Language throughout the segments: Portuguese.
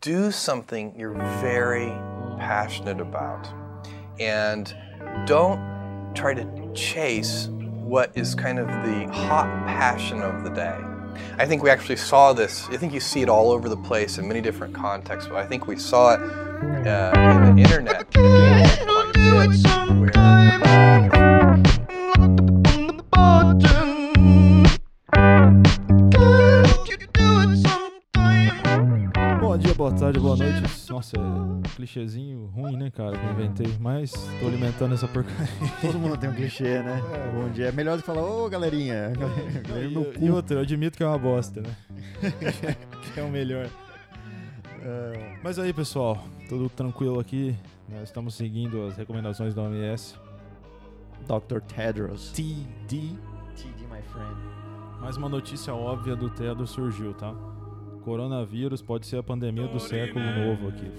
do something you're very passionate about. And don't try to chase what is kind of the hot passion of the day. I think we actually saw this. I think you see it all over the place in many different contexts, but I think we saw it uh, in the internet Nossa, é um clichêzinho ruim, né, cara, que eu inventei. Mas tô alimentando essa porcaria. Todo mundo tem um clichê, né? Bom dia. É melhor do que falar, ô galerinha. galerinha E, e outra, eu admito que é uma bosta, né? que é o melhor. É, Mas aí, pessoal, tudo tranquilo aqui. Nós estamos seguindo as recomendações da OMS. Dr. Tedros. TD. TD, my friend. Mais uma notícia óbvia do Tedo surgiu, tá? Coronavírus pode ser a pandemia do século novo aqui.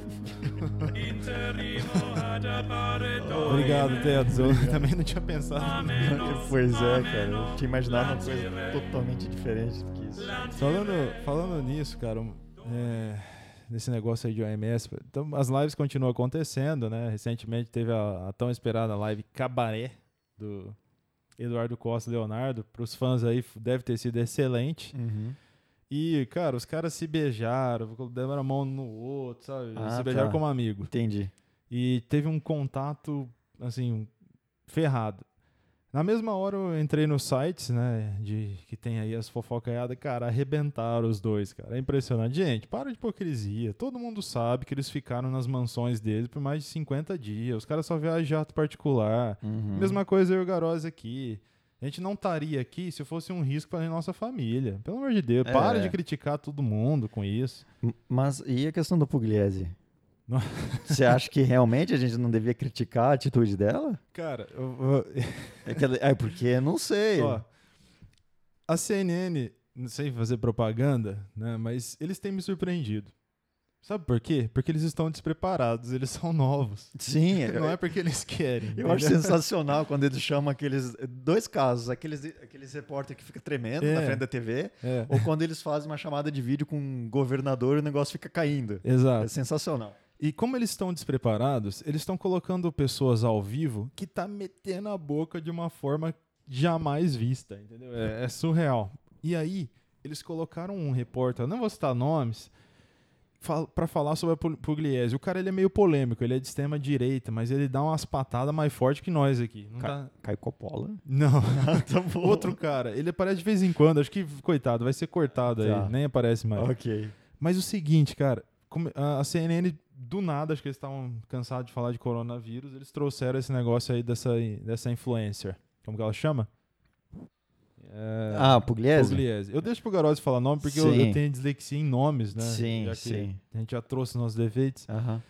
Obrigado, Tedos. Eu também não tinha pensado. Pois é, cara. Eu tinha imaginado uma coisa totalmente diferente do que isso. Falando, falando nisso, cara, é, nesse negócio aí de OMS, então as lives continuam acontecendo, né? Recentemente teve a, a tão esperada live Cabaré do Eduardo Costa e Leonardo. Para os fãs aí deve ter sido excelente. Uhum. E, cara, os caras se beijaram, deram a mão no outro, sabe? Ah, se beijaram tá. como amigo. Entendi. E teve um contato, assim, ferrado. Na mesma hora eu entrei nos sites, né, de que tem aí as fofocaiadas, cara, arrebentaram os dois, cara. É impressionante. Gente, para de hipocrisia. Todo mundo sabe que eles ficaram nas mansões deles por mais de 50 dias. Os caras só viajam jato particular. Uhum. Mesma coisa eu e o Garoz aqui. A gente não estaria aqui se fosse um risco para nossa família. Pelo amor de Deus, É. para de criticar todo mundo com isso. Mas e a questão do Pugliese? Você acha que realmente a gente não devia criticar a atitude dela? Cara, eu, eu, É, que é porque não sei. Ó, a CNN, não sei fazer propaganda, né? Mas eles têm me surpreendido. Sabe por quê? Porque eles estão despreparados, eles são novos. Sim, Não é porque eles querem. Eu acho entendeu? sensacional quando eles chamam aqueles. Dois casos, aqueles, aqueles repórter que fica tremendo É. na frente da TV, É, ou quando eles fazem uma chamada de vídeo com um governador e o negócio fica caindo. É exato. sensacional. E como eles estão despreparados, eles estão colocando pessoas ao vivo que tá metendo a boca de uma forma jamais vista, entendeu? É, é surreal. E aí, eles colocaram um repórter, não vou citar nomes, fal pra falar sobre a Pu- Pugliese. O cara ele é meio polêmico, ele é de extrema direita, mas ele dá umas patadas mais fortes que nós aqui. Não, Ca- dá- Caio Coppola. não. tá bom. outro cara, ele aparece de vez em quando, acho que coitado, vai ser cortado Tá. aí, nem aparece mais. Ok. Mas o seguinte, cara, a CNN, do nada, acho que eles estavam cansados de falar de coronavírus, eles trouxeram esse negócio aí dessa, dessa influencer. Como que ela chama? É, Ah, Pugliese? Pugliese. Eu deixo pro Garoto falar nome porque eu, eu tenho dislexia em nomes, né? Sim, Já sim. A gente já trouxe nossos defeitos. Aham.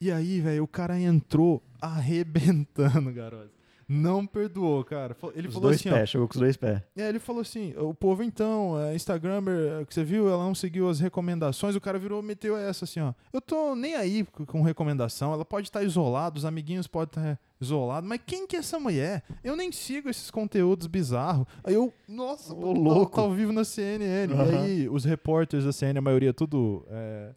E aí, velho, o cara entrou arrebentando, garoto. Não perdoou, cara. Ele Os falou dois assim, ó, pés, chegou com os dois pés. é, ele falou assim, o povo então, é, Instagrammer, é, que você viu, ela não seguiu as recomendações, o cara virou, meteu essa assim, ó. Eu tô nem aí com, com recomendação, ela pode estar isolada, os amiguinhos podem estar isolados, mas quem que é essa mulher? Eu nem sigo esses conteúdos bizarros. Aí eu, nossa, Ô, tá- louco. Tá, ao vivo na CNN. Aham. E aí os repórteres da CNN, a maioria tudo é,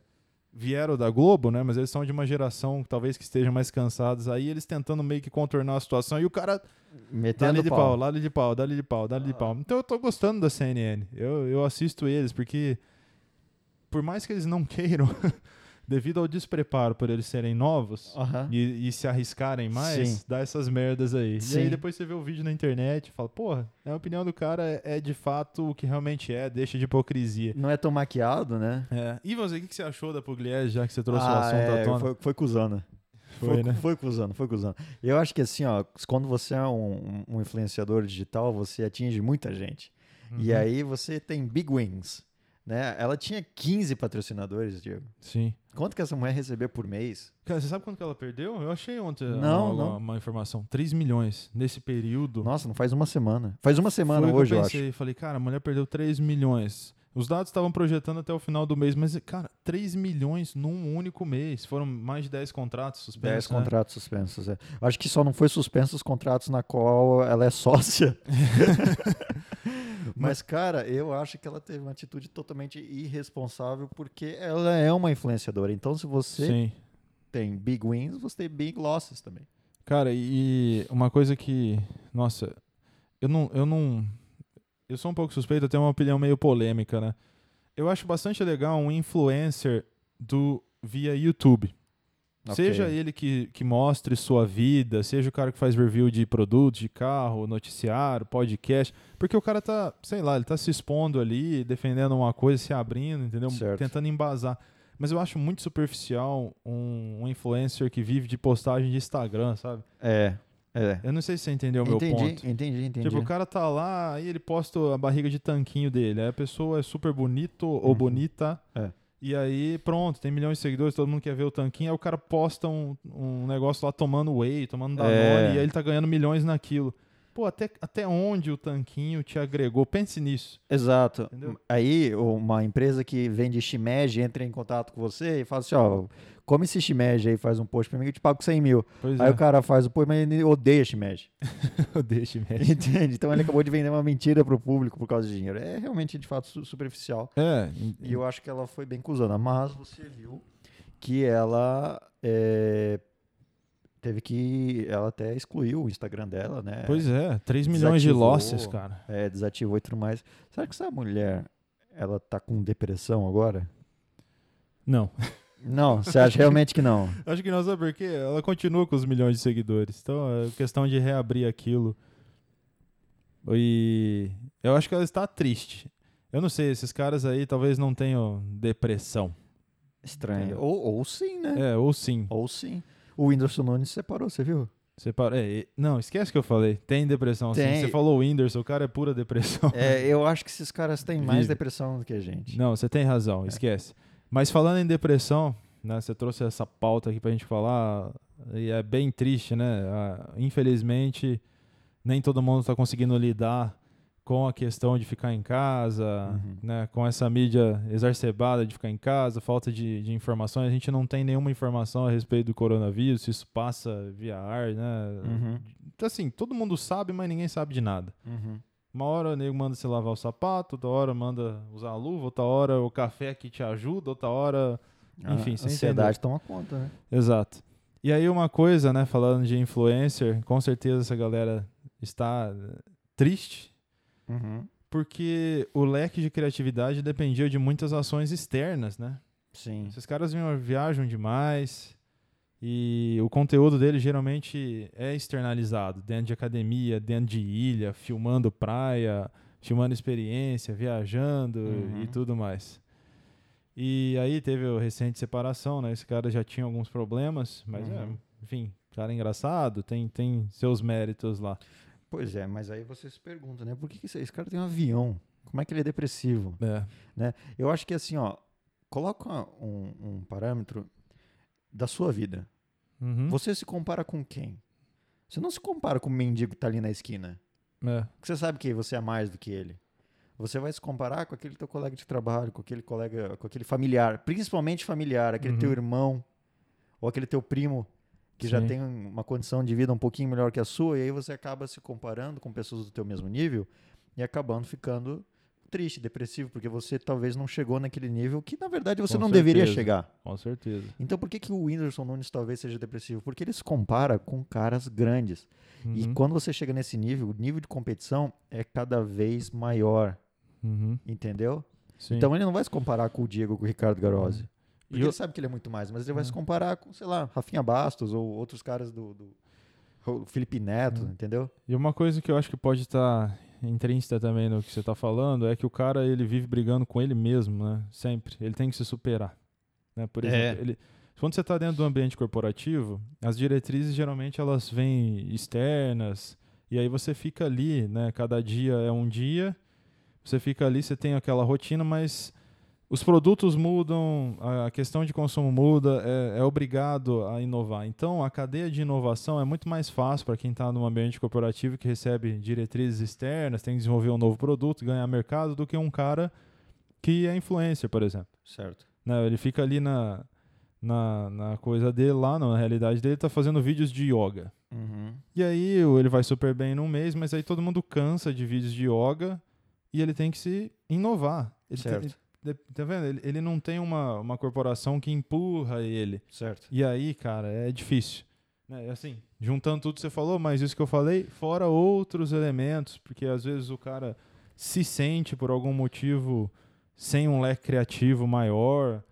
vieram da Globo, né? Mas eles são de uma geração talvez que estejam mais cansados. Aí eles tentando meio que contornar a situação e o cara Metendo Dá-lhe de pau. pau, dá-lhe de pau, dá-lhe de pau, dá-lhe de Ah. pau. Então eu tô gostando da CNN. Eu, eu assisto eles porque, por mais que eles não queiram, devido ao despreparo por eles serem novos e, e se arriscarem mais, Sim. dá essas merdas aí. E Sim. aí depois você vê o vídeo na internet e fala, porra, a opinião do cara é, é de fato o que realmente é, deixa de hipocrisia. Não é tão maquiado, né? É. E você, o que você achou da Pugliese, já que você trouxe o Ah, assunto à é, tona? foi, foi cuzona. Foi, Foi, né? foi cuzando, foi cuzando. Eu acho que assim, ó, quando você é um, um influenciador digital, você atinge muita gente. E Uhum. aí você tem big wins, né? Ela tinha 15 patrocinadores, Diego. Sim. Quanto que essa mulher recebia por mês? Cara, você sabe quanto que ela perdeu? Eu achei ontem Não, uma, não. uma informação. 3 milhões nesse período. Nossa, não faz uma semana. Faz uma semana Foi hoje, eu eu, pensei. acho. Falei, cara, a mulher perdeu 3 milhões. Os dados estavam projetando até o final do mês, mas, cara, 3 milhões num único mês. Foram mais de 10 contratos suspensos. 10 né? contratos suspensos. É. Acho que só não foi suspenso os contratos na qual ela é sócia. Mas, cara, eu acho que ela teve uma atitude totalmente irresponsável porque ela é uma influenciadora. Então, se você Sim. tem big wins, você tem big losses também. Cara, e uma coisa que. Nossa, eu não. Eu não. Eu sou um pouco suspeito, eu tenho uma opinião meio polêmica, né? Eu acho bastante legal um influencer do via YouTube. Seja Ok. ele que, que mostre sua vida, seja o cara que faz review de produtos, de carro, noticiário, podcast, porque o cara tá, sei lá, ele tá se expondo ali, defendendo uma coisa, se abrindo, entendeu? Certo. Tentando embasar. Mas eu acho muito superficial um, um influencer que vive de postagem de Instagram, sabe? É, é. Eu não sei se você entendeu o meu ponto. entendi, entendi. Tipo, o cara tá lá, aí ele posta a barriga de tanquinho dele. Aí a pessoa é super bonito ou Uhum. bonita. É. E aí, pronto, tem milhões de seguidores, todo mundo quer ver o tanquinho. Aí o cara posta um, um negócio lá tomando whey, tomando Danone, É. e aí ele tá ganhando milhões naquilo. Pô, até, até onde o tanquinho te agregou? Pense nisso. Exato. Entendeu? Aí uma empresa que vende shimeji entra em contato com você e fala assim, ó, come esse shimeji aí, faz um post pra mim que eu te pago 100 mil. Pois aí é. o cara faz o post, mas ele odeia shimeji. Deixa, mesmo. Entende? Então ele acabou de vender uma mentira pro público por causa de dinheiro. É realmente, de fato, su- superficial. É, E eu acho que ela foi bem cuzona. Mas você viu que ela é, teve que... Ela até excluiu o Instagram dela, né? pois é, 3 milhões de losses, cara. É, desativou e tudo mais. Será que essa mulher, ela tá com depressão agora? Não. Não, você acha realmente que não? Acho que não, sabe por quê? Ela continua com os milhões de seguidores. Então é questão de reabrir aquilo. E eu acho que ela está triste. Eu não sei, esses caras aí talvez não tenham depressão. Estranho. Ou, ou sim, né? É, ou sim. Ou sim. O Whindersson Nunes separou, você viu? Separa... É, e- não, esquece que eu falei. Tem depressão sim. Tem. Você falou o Whindersson, o cara é pura depressão. É, eu acho que esses caras têm mais Vive. depressão do que a gente. Não, você tem razão, esquece. Mas falando em depressão, né, você trouxe essa pauta aqui pra gente falar, e é bem triste, né? Ah, infelizmente, nem todo mundo está conseguindo lidar com a questão de ficar em casa, Uhum. né, com essa mídia exacerbada de ficar em casa, falta de, de informações. A gente não tem nenhuma informação a respeito do coronavírus, se isso passa via ar, né? Uhum. Assim, todo mundo sabe, mas ninguém sabe de nada. Uhum. Uma hora o nego manda você lavar o sapato, outra hora manda usar a luva, outra hora o café que te ajuda, outra hora. Enfim, a ansiedade toma conta, né? Exato. E aí uma coisa, né, falando de influencer, com certeza essa galera está eh, triste, Uhum. porque o leque de criatividade dependia de muitas ações externas, né? Sim. Esses caras viajam demais e o conteúdo deles geralmente é externalizado dentro de academia, dentro de ilha, filmando praia, filmando experiência, viajando Uhum. e tudo mais. E aí teve a recente separação, né? Esse cara já tinha alguns problemas, mas é, Uhum. enfim, cara engraçado, tem, tem seus méritos lá. Pois é, mas aí você se pergunta, né? Por que, que esse, cara tem um avião? Como é que ele é depressivo? É. Eu acho que assim, ó, coloca um, um parâmetro da sua vida. Uhum. Você se compara com quem? Você não se compara com o mendigo que tá ali na esquina. É. Porque você sabe que você é mais do que ele. Você vai se comparar com aquele teu colega de trabalho, com aquele colega, com aquele familiar, principalmente familiar, aquele Uhum. teu irmão ou aquele teu primo que já Sim. tem uma condição de vida um pouquinho melhor que a sua, e aí você acaba se comparando com pessoas do teu mesmo nível e acabando ficando triste, depressivo, porque você talvez não chegou naquele nível que na verdade você Com não deveria certeza. chegar. Com certeza. Então por que, que o Whindersson Nunes talvez seja depressivo? Porque ele se compara com caras grandes. E Uhum. quando você chega nesse nível, o nível de competição é cada vez maior, Uhum. entendeu? Sim. Então ele não vai se comparar com o Diego, com o Ricardo Garozzi. E Porque eu- ele sabe que ele é muito mais, mas ele vai Uhum. se comparar com, sei lá, Rafinha Bastos ou outros caras do, do Felipe Neto, Uhum. entendeu? E uma coisa que eu acho que pode estar intrínseca também no que você está falando é que o cara ele vive brigando com ele mesmo, né? Sempre. Ele tem que se superar. Né? Por É. exemplo, ele, quando você está dentro do ambiente corporativo, as diretrizes geralmente elas vêm externas e aí você fica ali, né? Cada dia é um dia. Você fica ali, você tem aquela rotina, mas os produtos mudam, a questão de consumo muda, é, é obrigado a inovar. Então, a cadeia de inovação é muito mais fácil para quem está num ambiente corporativo que recebe diretrizes externas, tem que desenvolver um novo produto, ganhar mercado, do que um cara que é influencer, por exemplo. Certo. Né, Ele fica ali na, na, na coisa dele lá, na realidade dele, está fazendo vídeos de yoga. Uhum. E aí ele vai super bem num mês, mas aí todo mundo cansa de vídeos de yoga e ele tem que se inovar. Ele tem- Certo. ele- tá vendo? Ele, ele não tem uma, uma corporação que empurra ele. Certo. E aí, cara, é difícil. Né? Assim, juntando tudo que você falou, mas isso que eu falei, fora outros elementos, porque às vezes o cara se sente por algum motivo sem um leque criativo maior,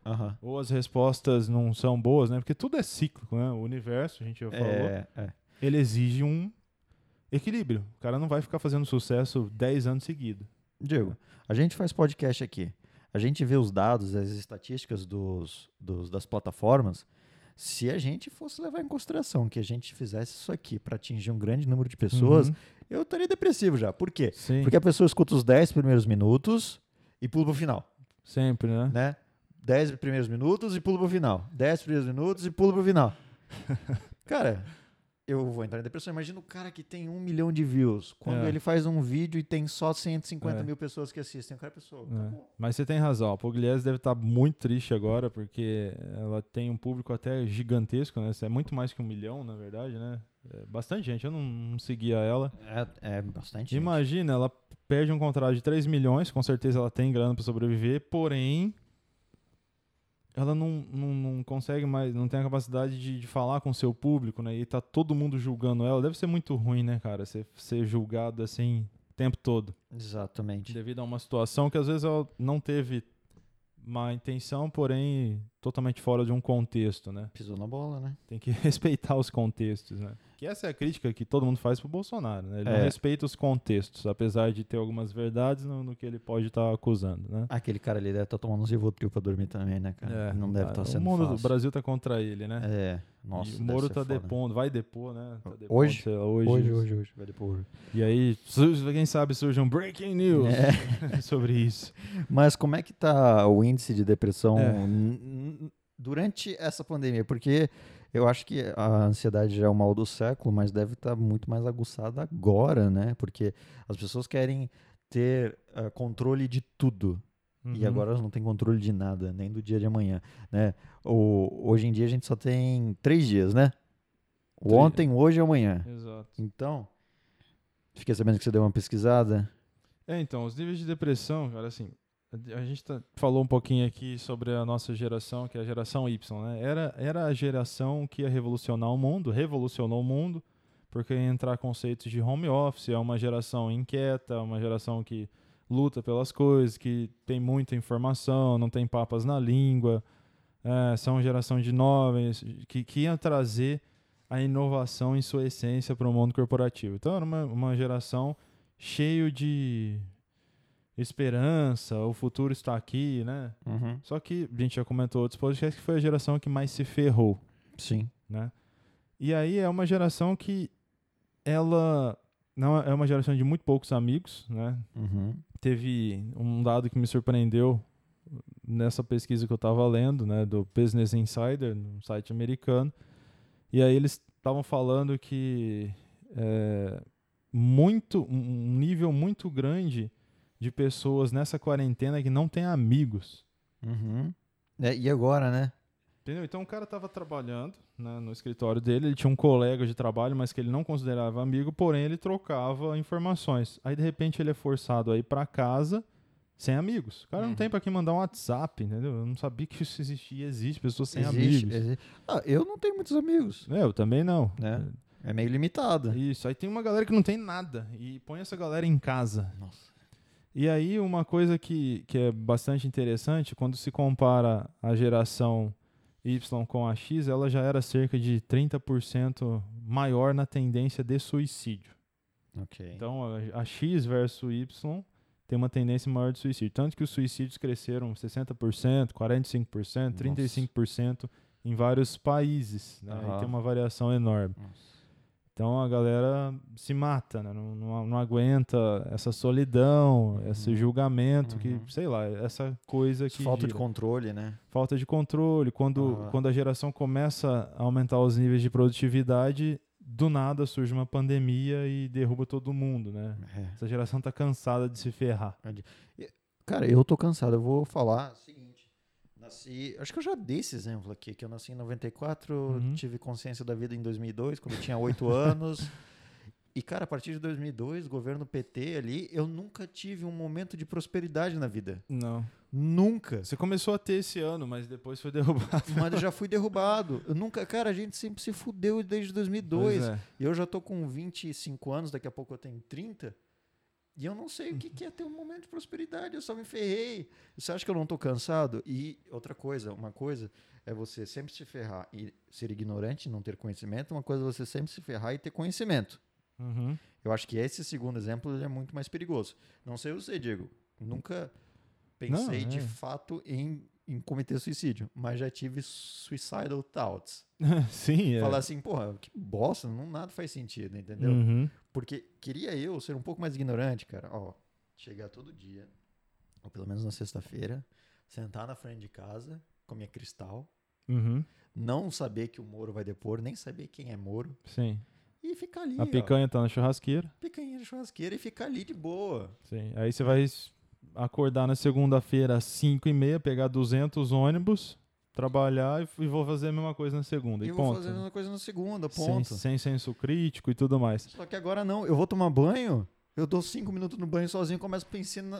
ou as respostas não são boas, né? Porque tudo é cíclico, né? O universo, a gente já falou, É, é. ele exige um equilíbrio. O cara não vai ficar fazendo sucesso 10 anos seguidos. Diego, a gente faz podcast aqui. A gente vê os dados, as estatísticas dos, dos- das plataformas. Se a gente fosse levar em consideração que a gente fizesse isso aqui para atingir um grande número de pessoas, Uhum. eu estaria depressivo já. Por quê? Sim, Porque a pessoa escuta os 10 primeiros minutos e pula pro final, sempre, né? né? 10 primeiros minutos e pula pro final. 10 primeiros minutos e pula pro final. Cara, eu vou entrar em depressão. Imagina o cara que tem um milhão de views. Quando É. ele faz um vídeo e tem só 150 É. mil pessoas que assistem. O cara, pessoa, É. Mas você tem razão. A Pugliese deve estar muito triste agora, porque ela tem um público até gigantesco, né? É muito mais que um milhão, na verdade, né? É bastante gente. Eu não, não seguia ela. É, é bastante. gente. Imagina, ela perde um contrato de 3 milhões, com certeza ela tem grana para sobreviver, porém ela não, não, não consegue mais, não tem a capacidade de, de falar com o seu público, né? E tá todo mundo julgando ela. Deve ser muito ruim, né, cara? Ser, ser julgado assim o tempo todo. Exatamente. Devido a uma situação que às vezes ela não teve má intenção, porém totalmente fora de um contexto, né? Pisou na bola, né? Tem que respeitar os contextos, né? Que essa é a crítica que todo mundo faz pro Bolsonaro, né? Ele não É. respeita os contextos, apesar de ter algumas verdades no, no que ele pode estar acusando, né? Aquele cara ali deve estar tomando uns Rivotril pra dormir também, né, cara? não deve ah, estar sendo O mundo do fácil. Brasil tá contra ele, né? É, nossa. e o Moro tá foda. depondo, vai depor, né? Tá depondo, Hoje? lá, hoje, Hoje, hoje, hoje. Vai hoje. E aí, quem sabe surge um breaking news É. sobre isso. Mas como é que tá o índice de depressão É. durante essa pandemia? Porque eu acho que a ansiedade já é o mal do século, mas deve estar muito mais aguçada agora, né? Porque as pessoas querem ter ah, controle de tudo. E Uhum. agora elas não têm controle de nada, nem do dia de amanhã, né? O, hoje em dia a gente só tem três dias, né? O ontem, hoje e amanhã. Exato. Então, fiquei sabendo que você deu uma pesquisada. É, então, os níveis de depressão, cara, assim, a gente tá- falou um pouquinho aqui sobre a nossa geração, que é a geração Y, né? Era, era a geração que ia revolucionar o mundo, revolucionou o mundo, porque ia entrar conceitos de home office, é uma geração inquieta, uma geração que luta pelas coisas, que tem muita informação, não tem papas na língua, é, são geração de nove que, que ia trazer a inovação em sua essência para o mundo corporativo. Então era uma, uma geração cheio de esperança, o futuro está aqui, né? Uhum. Só que a gente já comentou outros podcasts que foi a geração que mais se ferrou, Sim. né? E aí é uma geração que ela não é uma geração de muito poucos amigos, né? Uhum. Teve um dado que me surpreendeu nessa pesquisa que eu estava lendo, né, do Business Insider, no site americano. E aí eles estavam falando que é, muito um nível muito grande de pessoas nessa quarentena que não tem amigos. Uhum. É, e agora, né? Entendeu? Então o cara estava trabalhando né, no escritório dele, ele tinha um colega de trabalho, mas que ele não considerava amigo, porém ele trocava informações. Aí de repente ele é forçado a ir para casa sem amigos. O cara não Uhum. tem para quem mandar um WhatsApp, entendeu? Eu não sabia que isso existia, existe pessoas sem Existe, amigos. existe. Ah, eu não tenho muitos amigos. É, eu também não. Né? É meio limitado. Isso, aí tem uma galera que não tem nada e põe essa galera em casa. Nossa. E aí uma coisa que, que é bastante interessante, quando se compara a geração Y com a X, ela já era cerca de 30% maior na tendência de suicídio. Ok. Então a, a X versus Y tem uma tendência maior de suicídio. Tanto que os suicídios cresceram 60%, 45%, 35% em vários países. Né? E Aham. tem uma variação enorme. Nossa. Então a galera se mata, né? não, não, não aguenta essa solidão, esse julgamento, Uhum. que, sei lá, essa coisa que. Falta de gira. controle, né? Falta de controle. Quando, Aham. quando a geração começa a aumentar os níveis de produtividade, do nada surge uma pandemia e derruba todo mundo, né? É. Essa geração tá cansada de se ferrar. Cara, eu tô cansado. Eu vou falar seguinte. Nasci. Acho que eu já dei esse exemplo aqui, que eu nasci em 94, Uhum. tive consciência da vida em 2002, quando eu tinha 8 anos. E, cara, a partir de 2002, governo PT ali, eu nunca tive um momento de prosperidade na vida. Não. Nunca. Você começou a ter esse ano, mas depois foi derrubado. Mas eu já fui derrubado. Eu nunca, cara, a gente sempre se fudeu desde 2002. Pois é. E eu já tô com 25 anos, daqui a pouco eu tenho 30. E eu não sei o que que é ter um momento de prosperidade, eu só me ferrei. Você acha que eu não tô cansado? E outra coisa, uma coisa é você sempre se ferrar e ser ignorante, não ter conhecimento, uma coisa é você sempre se ferrar e ter conhecimento. Uhum. Eu acho que esse segundo exemplo é muito mais perigoso. Não sei você, Diego. Nunca pensei Não, de é. fato em, em cometer suicídio, mas já tive suicidal thoughts. Sim, é. Falar assim, porra, que bosta, não, nada faz sentido, entendeu? Uhum. Porque queria eu ser um pouco mais ignorante, cara. Ó, chegar todo dia, ou pelo menos na sexta-feira, sentar na frente de casa com a minha cristal, Uhum. não saber que o Moro vai depor, nem saber quem é Moro, Sim. e ficar ali, A ó, picanha tá na churrasqueira. picanha de churrasqueira e ficar ali de boa. Sim. Aí você vai acordar na segunda-feira às 5 e meia, pegar 200 ônibus, trabalhar e, vou fazer a mesma coisa na segunda. E E, vou ponto. fazer a mesma coisa na segunda, sem, ponto. sem senso crítico e tudo mais. Só que agora não, eu vou tomar banho, eu dou cinco minutos no banho sozinho e começo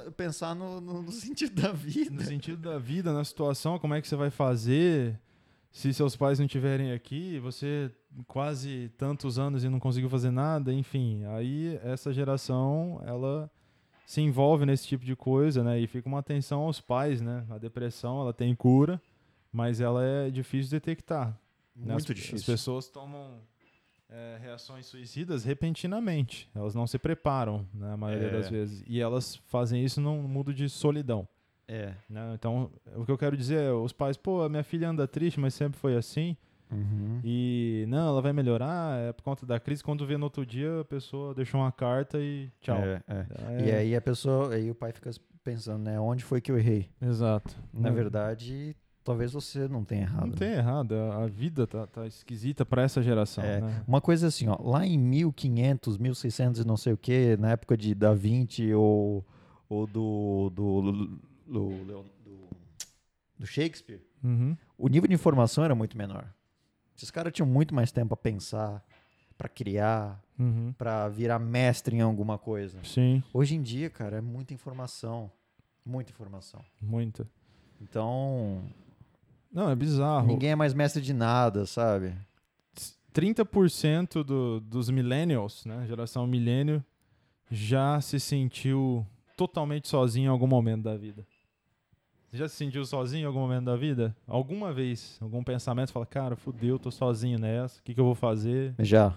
a pensar, no, no- no sentido da No vida. sentido da vida, na situação, como é que você vai fazer se seus pais não estiverem aqui, você quase tantos anos e não conseguiu fazer nada, enfim. Aí essa geração, ela se envolve nesse tipo de coisa, né? E fica uma atenção aos pais, né? A depressão, ela tem cura, mas ela é difícil de detectar. né? Muito As- difícil. As pessoas tomam é, reações suicidas repentinamente. Elas não se preparam, né, a maioria É. das vezes. E elas fazem isso num mundo de solidão. É. né? Então, o que eu quero dizer é, os pais, pô, a minha filha anda triste, mas sempre foi assim. Uhum. E não, ela vai melhorar, é por conta da crise. Quando vê no outro dia, a pessoa deixou uma carta e tchau. É, é. É, E aí a pessoa, aí o pai fica pensando, né, onde foi que eu errei? Exato. Na Não- verdade, talvez você não tenha errado. Não né? tem errado, a vida tá, tá esquisita pra essa geração, É. né? Uma coisa assim, ó, lá em 1500, 1600 e não sei o que, na época de Da Vinci ou, ou do, do, do, do, do- do Shakespeare, Uhum. o nível de informação era muito menor. Esses caras tinham muito mais tempo para pensar, para criar, Uhum. para virar mestre em alguma coisa. Sim, Hoje em dia, cara, é muita informação. Muita informação. muita. Então, Não, é bizarro. ninguém é mais mestre de nada, sabe? 30% do, dos millennials, né, geração milênio, já se sentiu totalmente sozinho em algum momento da vida. Você já se sentiu sozinho em algum momento da vida? Alguma vez, algum pensamento, fala, cara, fudeu, tô sozinho nessa, o que, que eu vou fazer? Já.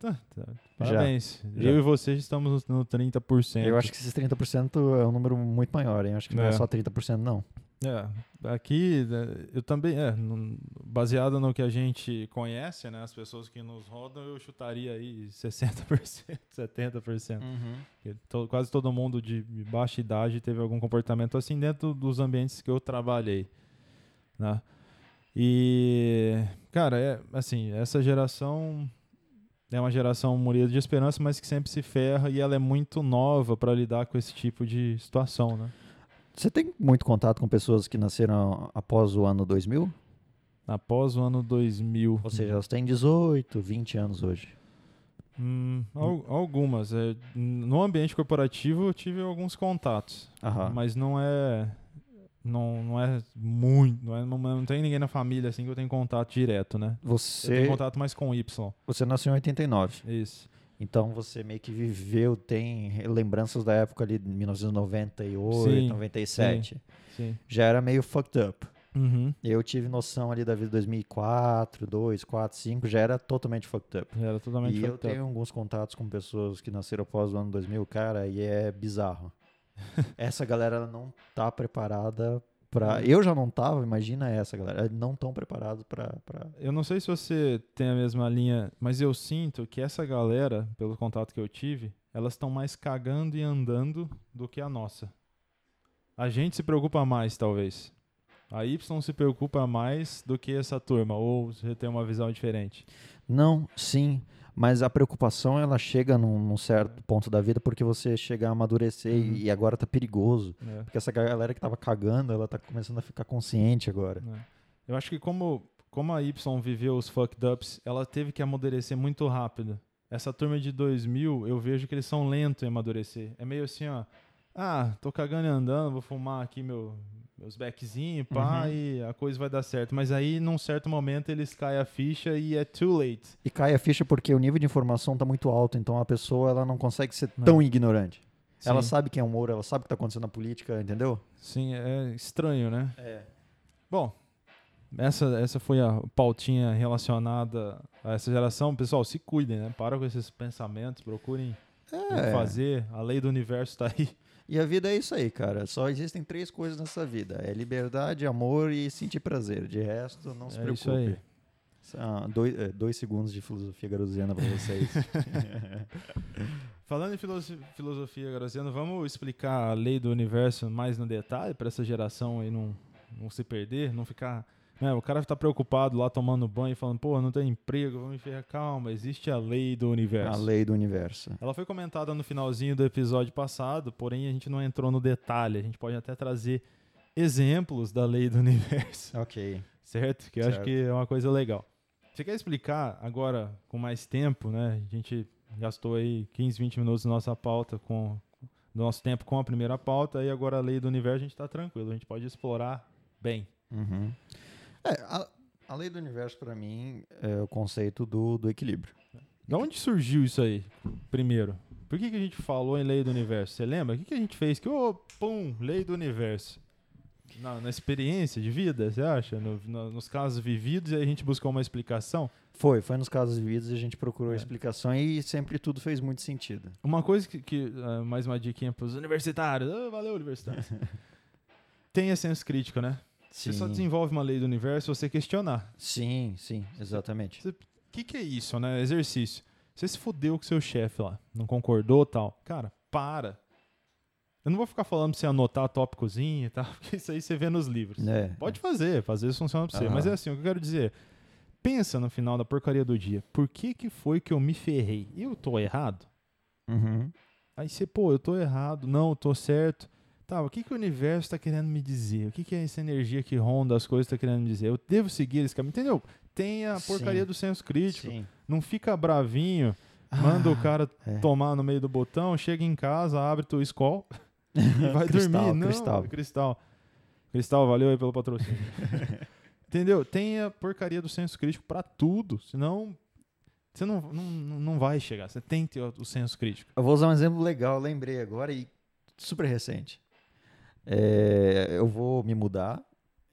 Tá, tá, Parabéns. Já. Eu e você já estamos no 30%. Eu acho que esses 30% é um número muito maior, hein? Acho que não é, É. só 30%, não. É, aqui né, eu também, é, baseado no que a gente conhece, né, as pessoas que nos rodam, eu chutaria aí 60%, 70%. Porque to- quase todo mundo de de baixa idade teve algum comportamento assim dentro dos ambientes que eu trabalhei, né? E, cara, é assim, essa geração é uma geração morida de esperança, mas que sempre se ferra e ela é muito nova para lidar com esse tipo de situação, né? Você tem muito contato com pessoas que nasceram após o ano 2000? Após o ano 2000. Ou seja, elas têm 18, 20 anos hoje. Hum, al- algumas. é, no ambiente corporativo eu tive alguns contatos, Aham. mas não é não, não é muito, não, é, não, não tem ninguém na família assim que eu tenho contato direto, né? Eu Você, tenho contato mais com Y. você nasceu em 89. Isso. Então você meio que viveu, tem lembranças da época ali de 1998, Sim, 97. Sim. Já era meio fucked up. Uhum. Eu tive noção ali da vida de 2004, 2, 4, 5, já era totalmente fucked up. Era totalmente E eu fucked up. tenho alguns contatos com pessoas que nasceram após o ano 2000, cara, e é bizarro. essa galera não tá preparada pra. Eu já não tava, imagina essa galera. Não tão preparados pra. pra... Eu não sei se você tem a mesma linha, mas eu sinto que essa galera, pelo contato que eu tive, elas estão mais cagando e andando do que a nossa. A gente se preocupa mais, talvez. A Y se preocupa mais do que essa turma, ou você tem uma visão diferente. Não, sim. Mas a preocupação ela chega num, num certo ponto da vida porque você chega a amadurecer e- Uhum. e agora tá perigoso. né? Porque essa galera que tava cagando, ela tá começando a ficar consciente agora. Né? Eu acho que como, como a Y viveu os fucked ups, ela teve que amadurecer muito rápido. essa turma de 2000, eu vejo que eles são lentos em amadurecer. É meio assim, ó. Ah, tô cagando e andando, vou fumar aqui meu, meus backzinhos, pá, Uhum. e a coisa vai dar certo. Mas aí, num certo momento, eles caem a ficha e é too late. E cai a ficha porque o nível de informação tá muito alto, então a pessoa ela não consegue ser tão ignorante. Ela Sim. sabe quem é humor, ela sabe o que tá acontecendo na política, entendeu? Sim, é estranho, né? É. Bom, essa, essa foi a pautinha relacionada a essa geração. Pessoal, se cuidem, né? Para com esses pensamentos, procurem o que É. fazer. A lei do universo tá aí. E a vida é isso aí, cara. Só existem três coisas nessa vida: é liberdade, amor e sentir prazer. De resto, não se É preocupe. isso aí. Ah, dois, é, dois segundos de filosofia garosiana pra vocês. Falando em filoso- filosofia, Graziano, vamos explicar a lei do universo mais no detalhe para essa geração aí não, não se perder, não ficar. Né, o cara tá preocupado lá tomando banho e falando, pô, não tem emprego, vamos enfiar. Calma, existe a lei do universo. a lei do universo. Ela foi comentada no finalzinho do episódio passado, porém a gente não entrou no detalhe. A gente pode até trazer exemplos da lei do universo, Ok. certo? Que eu acho Certo. que é uma coisa legal. Você quer explicar agora com mais tempo, né? A gente gastou aí 15, 20 minutos da nossa pauta com do nosso tempo com a primeira pauta e agora a lei do universo a gente tá tranquilo, a gente pode explorar bem. Uhum. É, a, a lei do universo, pra mim, é o conceito do, do equilíbrio. Da onde surgiu isso aí, primeiro? Por que, que a gente falou em lei do universo? Você lembra? O que, que a gente fez? Que, ô, pum, lei do universo. Na, na experiência de vida, você acha? No- no- nos casos vividos, e a gente buscou uma explicação. Foi, foi nos casos vividos a gente procurou É. explicação e sempre tudo fez muito sentido. Uma coisa que, que, ah, mais uma diquinha pros universitários. Ah, valeu, universitários. Tenha senso crítico, né? Você só desenvolve uma lei do universo se você questionar. sim, sim, exatamente. O que, que é isso, né? Exercício. Você se fudeu com seu chefe lá, não concordou tal. Cara, para. Eu não vou ficar falando pra você anotar tópicozinho e tal, porque isso aí você vê nos livros. É. Pode fazer, fazer isso funciona pra você. Aham. Mas é assim, o que eu quero dizer. Pensa no final da porcaria do dia. Por que que foi que eu me ferrei? Eu tô errado? Uhum. Aí você, pô, eu tô errado. Não, eu tô certo. Tá, o que que o universo tá querendo me dizer? O que que é essa energia que ronda as coisas tá querendo me dizer? Eu devo seguir esse caminho, entendeu? Tem a porcaria Sim. do senso crítico. Sim. Não fica bravinho, manda o cara é. tomar no meio do botão, chega em casa, abre tua escola e vai Cristal, dormir. Não, cristal. cristal. Cristal, valeu aí pelo patrocínio. Entendeu? Tem a porcaria do senso crítico pra tudo, senão você não, não, não vai chegar. Você tem que ter o senso crítico. Eu vou usar um exemplo legal, lembrei agora e super recente. É, eu vou me mudar,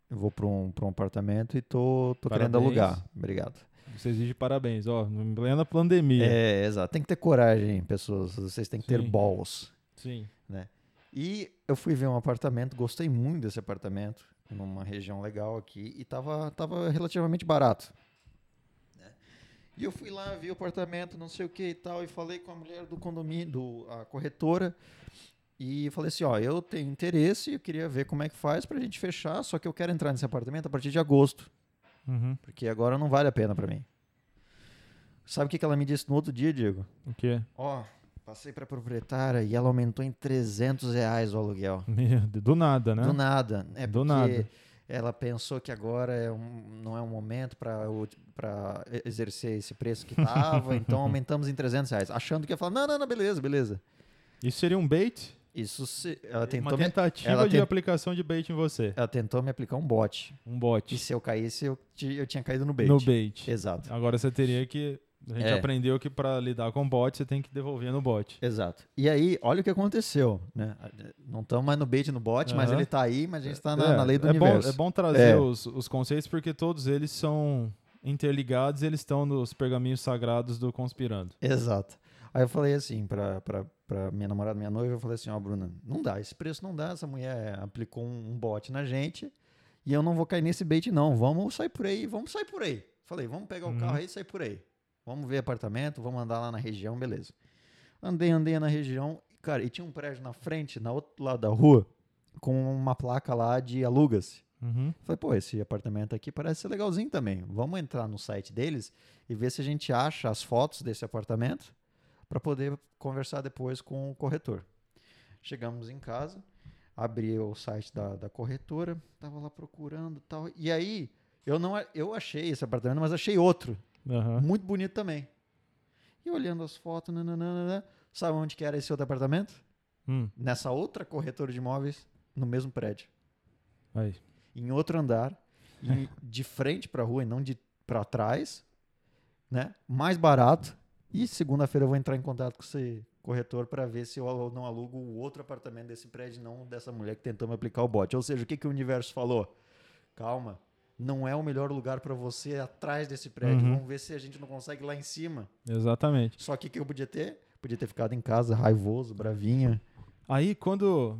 eu vou para um, pra um apartamento e tô, tô querendo alugar. Obrigado. Você exige parabéns, ó, em plena pandemia. É, exato. Tem que ter coragem, pessoas. Vocês têm que ter Sim. balls. Sim. E eu fui ver um apartamento, gostei muito desse apartamento, numa região legal aqui, e tava, tava relativamente barato. né? E eu fui lá, vi o apartamento, não sei o que e tal, e falei com a mulher do condomínio, do, a corretora, e falei assim, ó, eu tenho interesse, eu queria ver como é que faz pra gente fechar, só que eu quero entrar nesse apartamento a partir de agosto, Uhum. porque agora não vale a pena pra mim. Sabe o que que ela me disse no outro dia, Diego? O quê? Ó, passei pra proprietária e ela aumentou em 300 reais o aluguel. Meu do nada, né? Do nada. É Do porque nada. ela pensou que agora é um- não é um momento para exercer esse preço que tava, então aumentamos em 300 reais. Achando que ia falar, não, não, não, beleza, beleza. Isso seria um bait? Isso se, ela, tentou Uma me, tentativa ela de tent- aplicação de bait em você. ela tentou me aplicar um bot. Um E bot. se eu caísse, eu, eu tinha caído no bait. No bait. Exato. Agora você teria que. A gente É. aprendeu que para lidar com bot você tem que devolver no bot. Exato. E aí, olha o que aconteceu, né? Não estamos mais no bait e no bot, mas Aham. ele tá aí, mas a gente está na, É, na lei do é universo. Bom, é bom trazer É. os, os conceitos porque todos eles são interligados e eles estão nos pergaminhos sagrados do Conspirando. Exato. Aí eu falei assim pra, pra, pra minha namorada, minha noiva, eu falei assim, ó, Bruna, não dá, esse preço não dá, essa mulher aplicou um, um bot na gente e eu não vou cair nesse bait não, vamos sair por aí, vamos sair por aí. Falei, vamos pegar o Uhum. carro aí e sair por aí. Vamos ver apartamento, vamos andar lá na região, beleza. Andei, andei na região, cara, e tinha um prédio na frente, na outro lado da rua, com uma placa lá de aluga-se. Uhum. Falei, pô, esse apartamento aqui parece ser legalzinho também. Vamos entrar no site deles e ver se a gente acha as fotos desse apartamento para poder conversar depois com o corretor. Chegamos em casa, abri o site da, da corretora, tava lá procurando e tal. E aí, eu não eu achei esse apartamento, mas achei outro, Aham. muito bonito também. E olhando as fotos, nananana, sabe onde que era esse outro apartamento? Hum, Nessa outra corretora de imóveis, no mesmo prédio. aí. Em outro andar, e de frente para a rua e não de para trás, né? Mais barato. E segunda-feira eu vou entrar em contato com esse corretor para ver se eu não alugo o outro apartamento desse prédio, não dessa mulher que tentou me aplicar o bot. Ou seja, o que, que o universo falou? Calma, não é o melhor lugar para você atrás desse prédio. Uhum. Vamos ver se a gente não consegue ir lá em cima. Exatamente. Só que o que eu podia ter? Podia ter ficado em casa, raivoso, bravinho. Aí quando.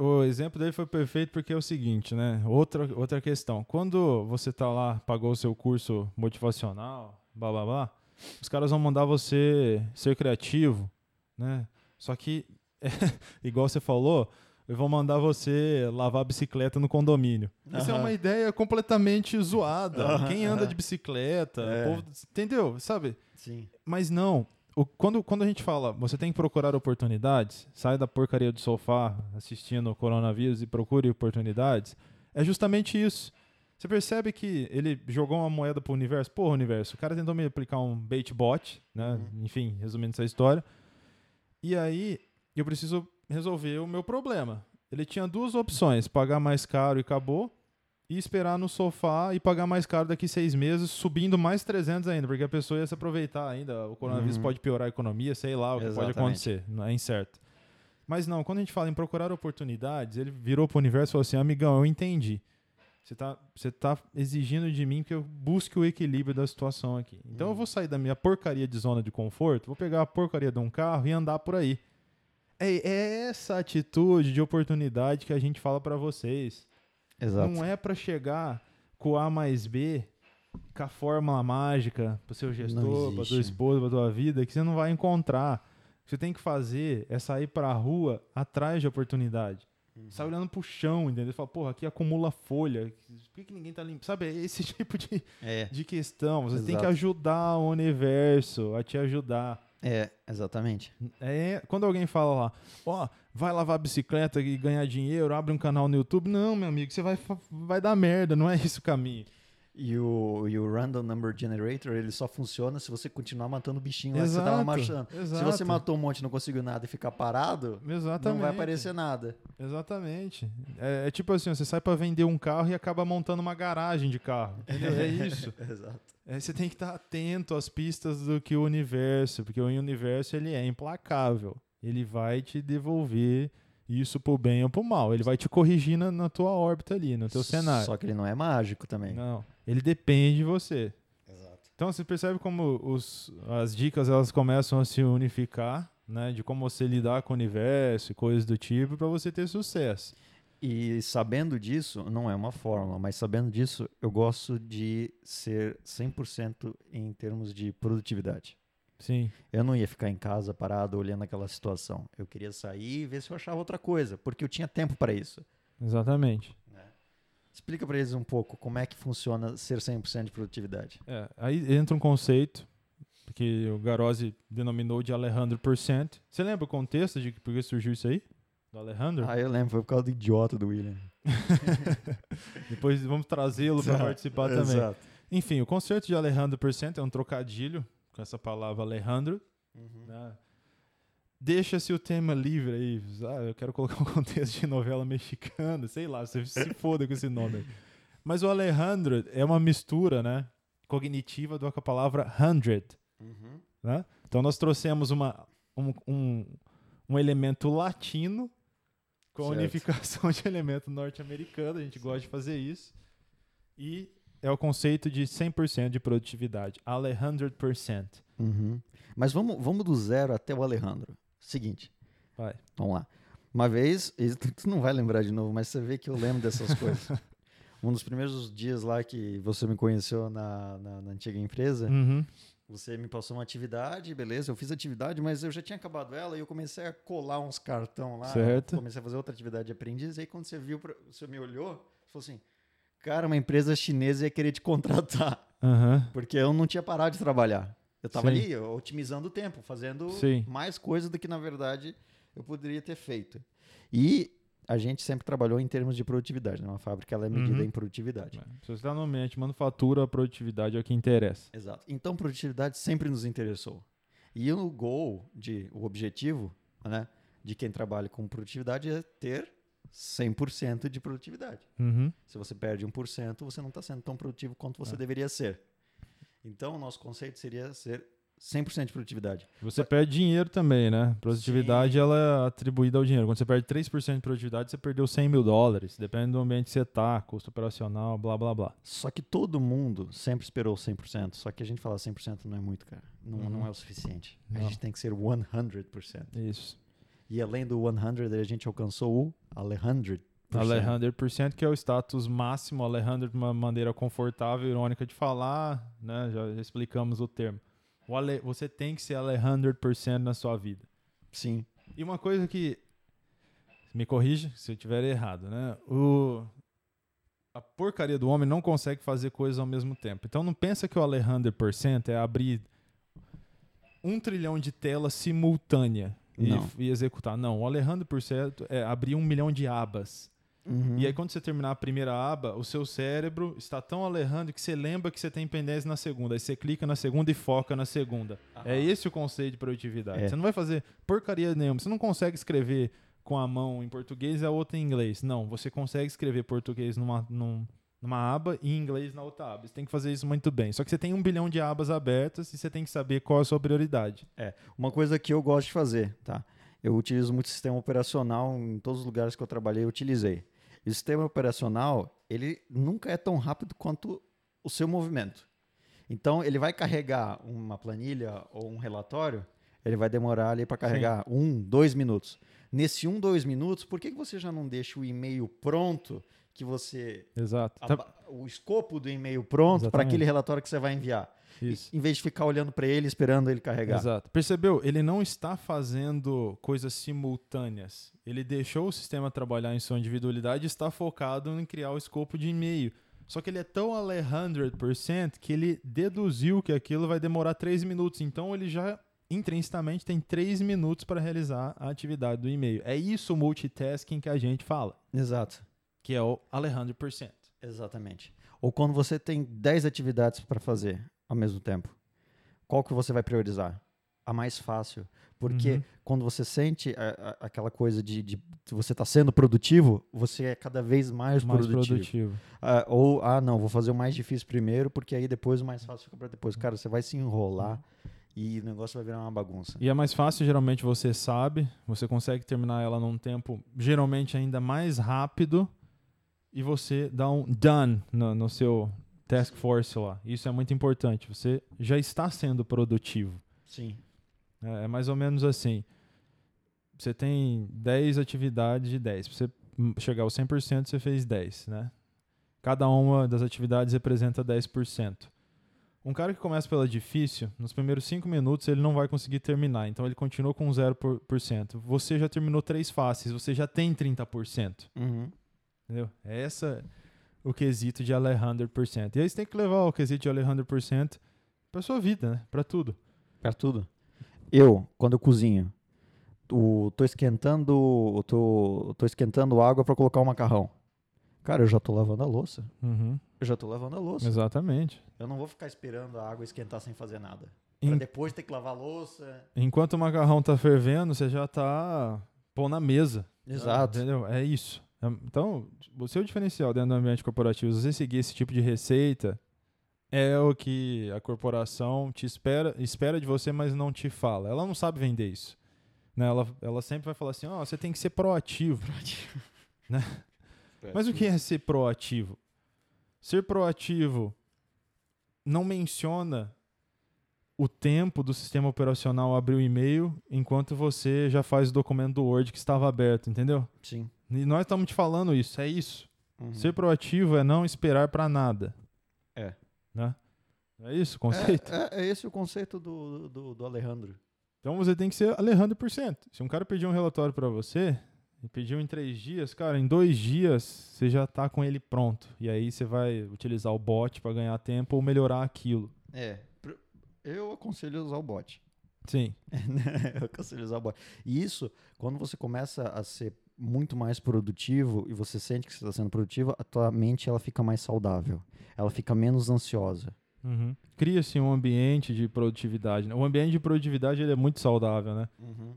O exemplo dele foi perfeito porque é o seguinte, né? Outra, outra questão. Quando você tá lá, pagou o seu curso motivacional, blá blá blá, os caras vão mandar você ser criativo, né? Só que, igual você falou, eles vão mandar você lavar a bicicleta no condomínio. Isso é uma ideia completamente zoada. Quem anda de bicicleta, É. o povo- entendeu? Sabe? Sim. Mas não. O- quando, quando a gente fala, você tem que procurar oportunidades, sai da porcaria do sofá assistindo o coronavírus e procure oportunidades, é justamente isso. Você percebe que ele jogou uma moeda pro universo? Porra, universo, o cara tentou me aplicar um bait bot, né? Enfim, resumindo essa história. E aí, eu preciso resolver o meu problema. Ele tinha duas opções: pagar mais caro e acabou, e esperar no sofá e pagar mais caro daqui seis meses, subindo mais 300 ainda, porque a pessoa ia se aproveitar ainda. O coronavírus Uhum. pode piorar a economia, sei lá o que pode Exatamente. acontecer, não é incerto. Mas não, quando a gente fala em procurar oportunidades, ele virou pro universo e falou assim: amigão, eu entendi. Você tá, você tá exigindo de mim que eu busque o equilíbrio da situação aqui. Então Uhum. eu vou sair da minha porcaria de zona de conforto, vou pegar a porcaria de um carro e andar por aí. É, é essa atitude de oportunidade que a gente fala pra vocês. Exato. Não é pra chegar com A mais B, com a fórmula mágica pro seu gestor, pra tua esposa, pra tua vida, que você não vai encontrar. O que você tem que fazer é sair pra rua atrás de oportunidade. Uhum. Sai olhando pro chão, entendeu? Fala, porra, aqui acumula folha. Por que, que ninguém tá limpo? Sabe, é esse tipo de, É. de questão. Você tem que Exato. ajudar o universo a te ajudar. É, exatamente. É, quando alguém fala lá, ó, vai lavar a bicicleta e ganhar dinheiro, abre um canal no YouTube. Não, meu amigo, você vai, vai dar merda, não é esse o caminho. E o, e o Random Number Generator, ele só funciona se você continuar matando o bichinho lá que você tava Exato, marchando. Se exato. você matou um monte e não conseguiu nada e ficar parado, Exatamente. não vai aparecer nada. Exatamente. É, é tipo assim, você sai pra vender um carro e acaba montando uma garagem de carro. É isso. Exato. É, você tem que estar atento às pistas do que o universo, porque o universo ele é implacável. Ele vai te devolver isso pro bem ou pro mal. Ele vai te corrigir na, na tua órbita ali, no teu cenário. Só que ele não é mágico também. Não, ele depende de você. Exato. Então você percebe como os, as dicas elas começam a se unificar, né, de como você lidar com o universo e coisas do tipo para você ter sucesso. E sabendo disso, não é uma fórmula, mas sabendo disso, eu gosto de ser 100% em termos de produtividade. Sim. Eu não ia ficar em casa parado olhando aquela situação. Eu queria sair e ver se eu achava outra coisa, porque eu tinha tempo para isso. Exatamente. Explica para eles um pouco como é que funciona ser 100% de produtividade. É, aí entra um conceito que o Garozzi denominou de Alejandro Percent. Você lembra o contexto de por que surgiu isso aí? Do Alejandro? Ah, eu lembro, foi por causa do idiota do William. Depois vamos trazê-lo para participar também. Exato. Enfim, o conceito de Alejandro Percent é um trocadilho com essa palavra Alejandro. Uhum. né? Deixa-se o tema livre aí. Ah, eu quero colocar um contexto de novela mexicana, sei lá, você se foda com esse nome. aí. Mas o Alejandro é uma mistura, né? Cognitiva do com a palavra hundred. Uhum. né? Então nós trouxemos uma, um, um, um elemento latino com a Certo. unificação de elemento norte-americano. A gente gosta de fazer isso. E é o conceito de 100% de produtividade. Alejandro%. Uhum. Mas vamos, vamos do zero até o Alejandro. Seguinte, Vai. vamos lá. Uma vez, tu não vai lembrar de novo, mas você vê que eu lembro dessas coisas. Um dos primeiros dias lá que você me conheceu na, na, na antiga empresa, Uhum. você me passou uma atividade, beleza, eu fiz a atividade, mas eu já tinha acabado ela e eu comecei a colar uns cartão lá. Certo. Comecei a fazer outra atividade de aprendiz, e aí quando você viu, você me olhou, falou assim, cara, uma empresa chinesa ia querer te contratar, Aham. porque eu não tinha parado de trabalhar. Eu tava Sim. ali otimizando o tempo, fazendo Sim. mais coisas do que, na verdade, eu poderia ter feito. E a gente sempre trabalhou em termos de produtividade, né? Uma fábrica ela é medida Uhum. em produtividade. Se você está no ambiente manufatura, produtividade é o que interessa. Exato. Então, produtividade sempre nos interessou. E o goal, de, o objetivo né, de quem trabalha com produtividade é ter 100% de produtividade. Uhum. Se você perde 1%, você não está sendo tão produtivo quanto você É. deveria ser. Então, o nosso conceito seria ser 100% de produtividade. Você perde dinheiro também, né? Produtividade ela é atribuída ao dinheiro. Quando você perde 3% de produtividade, você perdeu 100 mil dólares. Depende do ambiente que você tá, custo operacional, blá blá blá. Só que todo mundo sempre esperou 100%. Só que a gente fala 100% não é muito, cara. Não, Uhum. não é o suficiente. A Não. gente tem que ser 100%. Isso. E além do 100, a gente alcançou o Alejandro. Alejandro que é o status máximo. Alejandro de uma maneira confortável, irônica de falar, né? Já, já explicamos o termo. O Ale- você tem que ser Alejandro na sua vida. Sim. E uma coisa que. Me corrija se eu estiver errado, né? O, a porcaria do homem não consegue fazer coisas ao mesmo tempo. Então não pensa que o Alejandro é abrir um trilhão de telas simultânea e, e executar. Não, o Alejandro é abrir um milhão de abas. Uhum. E aí, quando você terminar a primeira aba, o seu cérebro está tão Alejandro que você lembra que você tem pendência na segunda. Aí você clica na segunda e foca na segunda. É esse o conceito de produtividade. É. Você não vai fazer porcaria nenhuma. Você não consegue escrever com a mão em português e a outra em inglês. Não, você consegue escrever português numa, num- numa aba e inglês na outra aba. Você tem que fazer isso muito bem. Só que você tem um bilhão de abas abertas e você tem que saber qual é a sua prioridade. Uma coisa que eu gosto de fazer, tá? Eu utilizo muito sistema operacional em todos os lugares que eu trabalhei, eu utilizei. E o sistema operacional, ele nunca é tão rápido quanto o seu movimento. Então, ele vai carregar uma planilha ou um relatório, ele vai demorar ali para carregar um, dois minutos. Nesse um, dois minutos, por que que você já não deixa o e-mail pronto, que você Exato. a o escopo do e-mail pronto para aquele relatório que você vai enviar? Isso. Em vez de ficar olhando para ele, esperando ele carregar. Exato. Percebeu? Ele não está fazendo coisas simultâneas. Ele deixou o sistema trabalhar em sua individualidade e está focado em criar o escopo de e-mail. Só que ele é tão Alejandro% que ele deduziu que aquilo vai demorar 3 minutos. Então ele já intrinsecamente tem 3 minutos para realizar a atividade do e-mail. É isso o multitasking que a gente fala, Exato. Que é o Alejandro%. Exatamente. Ou quando você tem 10 atividades para fazer ao mesmo tempo, qual que você vai priorizar? A mais fácil. Porque Uhum. quando você sente a- a- aquela coisa de, de você estar sendo produtivo, você é cada vez mais, Mais produtivo. produtivo. Ah, ou, ah, não, vou fazer o mais difícil primeiro, porque aí depois o mais fácil fica para depois. Cara, você vai se enrolar e o negócio vai virar uma bagunça. E é mais fácil, geralmente você sabe, você consegue terminar ela num tempo geralmente ainda mais rápido e você dá um done no, no seu task force lá. Isso é muito importante. Você já está sendo produtivo. Sim. É, é mais ou menos assim. Você tem 10 atividades de 10. Para você chegar ao 100%, você fez 10, né? Cada uma das atividades representa 10%. Um cara que começa pela difícil, nos primeiros 5 minutos ele não vai conseguir terminar, então ele continua com 0%. Você já terminou três fáceis, você já tem 30%. Uhum. Entendeu? É essa o quesito de Alejandro%. E aí você tem que levar o quesito de Alejandro% pra sua vida, né? Pra tudo. Pra tudo. Eu, quando eu cozinho, o- tô esquentando, tô, tô esquentando água para colocar o macarrão. Cara, eu já tô lavando a louça. Uhum. Eu já tô lavando a louça. Exatamente. Eu não vou ficar esperando a água esquentar sem fazer nada. Pra depois ter que lavar a louça. Enquanto o macarrão tá fervendo, você já tá pôr na mesa. Exato. Entendeu? É isso. É- Então, o seu diferencial dentro do ambiente corporativo, se você seguir esse tipo de receita, é o que a corporação te espera, espera de você, mas não te fala. Ela não sabe vender isso. Né? Ela, ela sempre vai falar assim, ó, você tem que ser proativo. Né? Mas o que é ser proativo? Ser proativo não menciona o tempo do sistema operacional abrir o e-mail enquanto você já faz o documento do Word que estava aberto, entendeu? Sim. E nós estamos te falando isso, é isso. Uhum. Ser proativo é não esperar para nada. É. Né? É isso o conceito? É, é- é esse o conceito do, do, do Alejandro. Então você tem que ser Alejandro por cento. Se um cara pedir um relatório para você e pediu em três dias, cara, em dois dias você já tá com ele pronto. E aí você vai utilizar o bot para ganhar tempo ou melhorar aquilo. É. Eu aconselho usar o bot. Sim. eu aconselho usar o bot. E isso, quando você começa a ser muito mais produtivo e você sente que você está sendo produtivo, a tua mente ela fica mais saudável. Ela fica menos ansiosa. Uhum. Cria-se um ambiente de produtividade. Né? O ambiente de produtividade ele é muito saudável, né?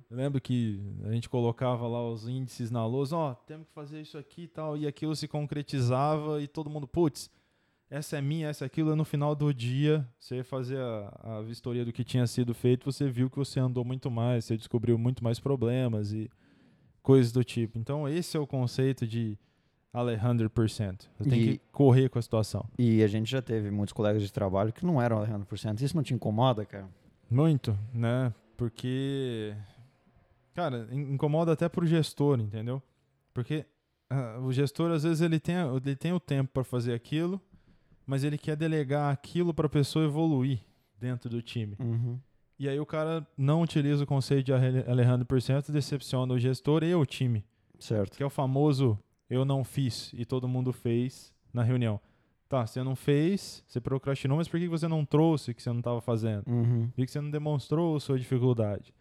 Eu lembro que a gente colocava lá os índices na lousa, ó, temos que fazer isso aqui e tal, e aquilo se concretizava e todo mundo, putz, essa é minha, essa é aquilo, e no final do dia, você fazer a, a vistoria do que tinha sido feito, você viu que você andou muito mais, você descobriu muito mais problemas e coisas do tipo. Então, esse é o conceito de Alejandro Você tem E- que correr com a situação. E a gente já teve muitos colegas de trabalho que não eram 100%. Isso não te incomoda, cara? Muito, né? Porque, cara, in- incomoda até pro gestor, entendeu? Porque ah, o gestor, às vezes, ele tem, ele tem o tempo para fazer aquilo, mas ele quer delegar aquilo para a pessoa evoluir dentro do time. Uhum. E aí o cara não utiliza o conceito de Ale- Alejandro por cento, decepciona o gestor e o time, Certo. que é o famoso eu não fiz e todo mundo fez na reunião. Tá, você não fez, você procrastinou, mas por que você não trouxe o que você não estava fazendo? Uhum. Por que você não demonstrou a sua dificuldade?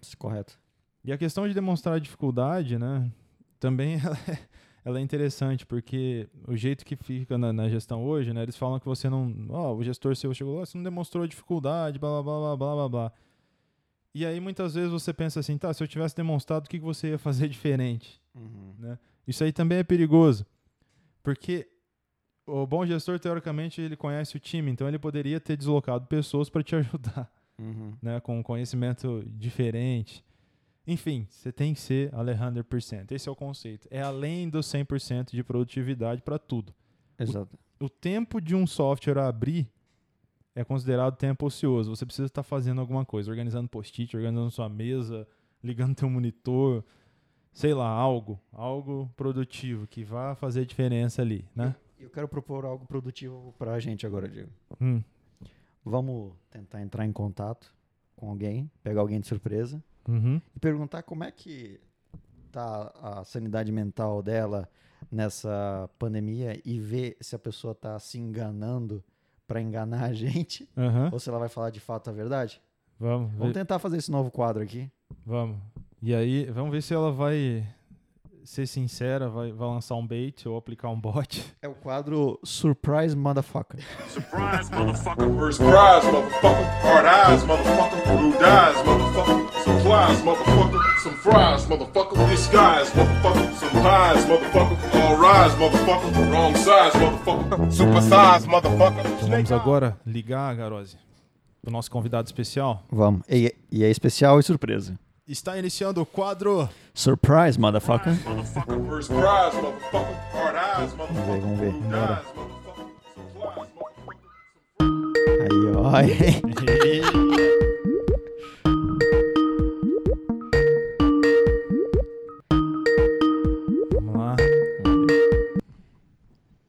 Isso, Correto. E a questão de demonstrar dificuldade, né, também ela é, ela é interessante, porque o jeito que fica na, na gestão hoje, né, eles falam que você não, ó, o gestor seu chegou lá, você não demonstrou dificuldade, blá, blá, blá, blá, blá, blá. E aí muitas vezes você pensa assim, tá, se eu tivesse demonstrado, o que, que você ia fazer diferente? Uhum. Isso aí também é perigoso, porque o bom gestor, teoricamente, ele conhece o time, então ele poderia ter deslocado pessoas para te ajudar Uhum. né, com um conhecimento diferente. Enfim, você tem que ser Alejandro Percent. Esse é o conceito. É além do 100% de produtividade para tudo. Exato. O tempo de um software abrir é considerado tempo ocioso. Você precisa estar fazendo alguma coisa, organizando post-it, organizando sua mesa, ligando teu monitor, sei lá, algo, algo produtivo que vá fazer diferença ali, né? Eu quero propor algo produtivo pra gente agora, Diego. Hum, Vamos tentar entrar em contato com alguém, pegar alguém de surpresa uhum. e perguntar como é que tá a sanidade mental dela nessa pandemia e ver se a pessoa tá se enganando pra enganar a gente Aham. ou se ela vai falar de fato a verdade. Vamos, Vamos tentar fazer esse novo quadro aqui. Vamos. E aí, vamos ver se ela vai ser sincera, vai, vai lançar um bait ou aplicar um bot. É o quadro Surprise Motherfucker. Surprise, motherfucker. First prize, motherfucker. Hard eyes, motherfucker. Blue dyes, motherfucker. Supplies, motherfucker. Some fries, motherfucker. Disguise, motherfucker. Some pies, motherfucker. All rise, motherfucker. Wrong size, motherfucker. Super size, motherfucker. Vamos agora ligar, Garose, o nosso convidado especial. Vamos. E, e é especial e surpresa. Está iniciando o quadro. Surprise Motherfucker. Prize, motherfucker. Hard eyes, Vamos ver, motherfucker. vamos ver. Aí, ó. Vamos lá.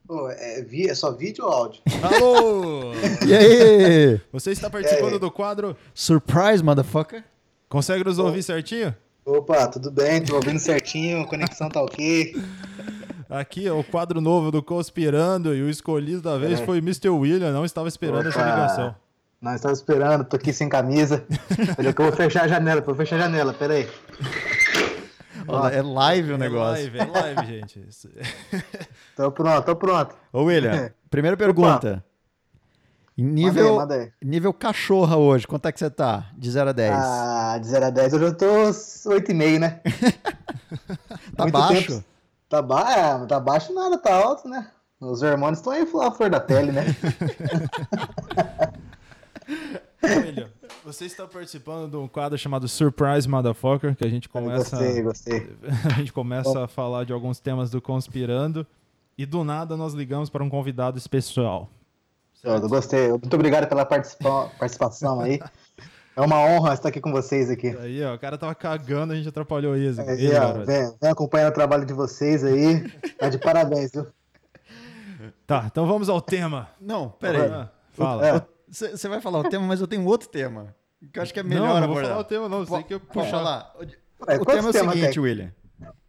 Pô, é, vi- é só vídeo ou áudio? Alô! E aí? Você está participando aí? do quadro? Surprise Motherfucker. Consegue nos ouvir certinho? Opa, tudo bem? Tô ouvindo certinho, a conexão tá ok. Aqui é o quadro novo do Conspirando e o escolhido da vez É. foi Mr. William. Não estava esperando essa Opa. ligação. Nós estamos esperando, tô aqui sem camisa. Olha que eu vou fechar a janela, vou fechar a janela, peraí. Ó, é live o É negócio. live, é live, gente. Tô pronto, tô pronto. Ô, William, primeira pergunta. Manda nível, aí, manda aí. nível cachorra hoje, quanto é que você tá? De 0 a 10. Ah, de 0 a 10, hoje eu tô 8,5, né? tá muito baixo? tempo. Tá, ba é, tá baixo nada, tá alto, né? Os hormônios estão aí à flor da pele, né? William, você está participando de um quadro chamado Surprise Motherfucker, que a gente começa, Gostei, gostei. a gente começa a falar de alguns temas do Conspirando e do nada nós ligamos para um convidado especial. Eu gostei. Muito obrigado pela participa- participação aí. É uma honra estar aqui com vocês aqui. Aí, ó, o cara tava cagando, a gente atrapalhou. É, ele e, ó, vem, vem acompanhando o trabalho de vocês aí. Tá de parabéns, viu? Tá, então vamos ao tema. Não, pera aí. Ah, fala. É. Você vai falar o tema, mas eu tenho outro tema. Que eu acho que é não, melhor não vou abordar. falar o tema, não. Sei que eu puxar. falar. O, Ué, o quantos tema é o seguinte, tem? William.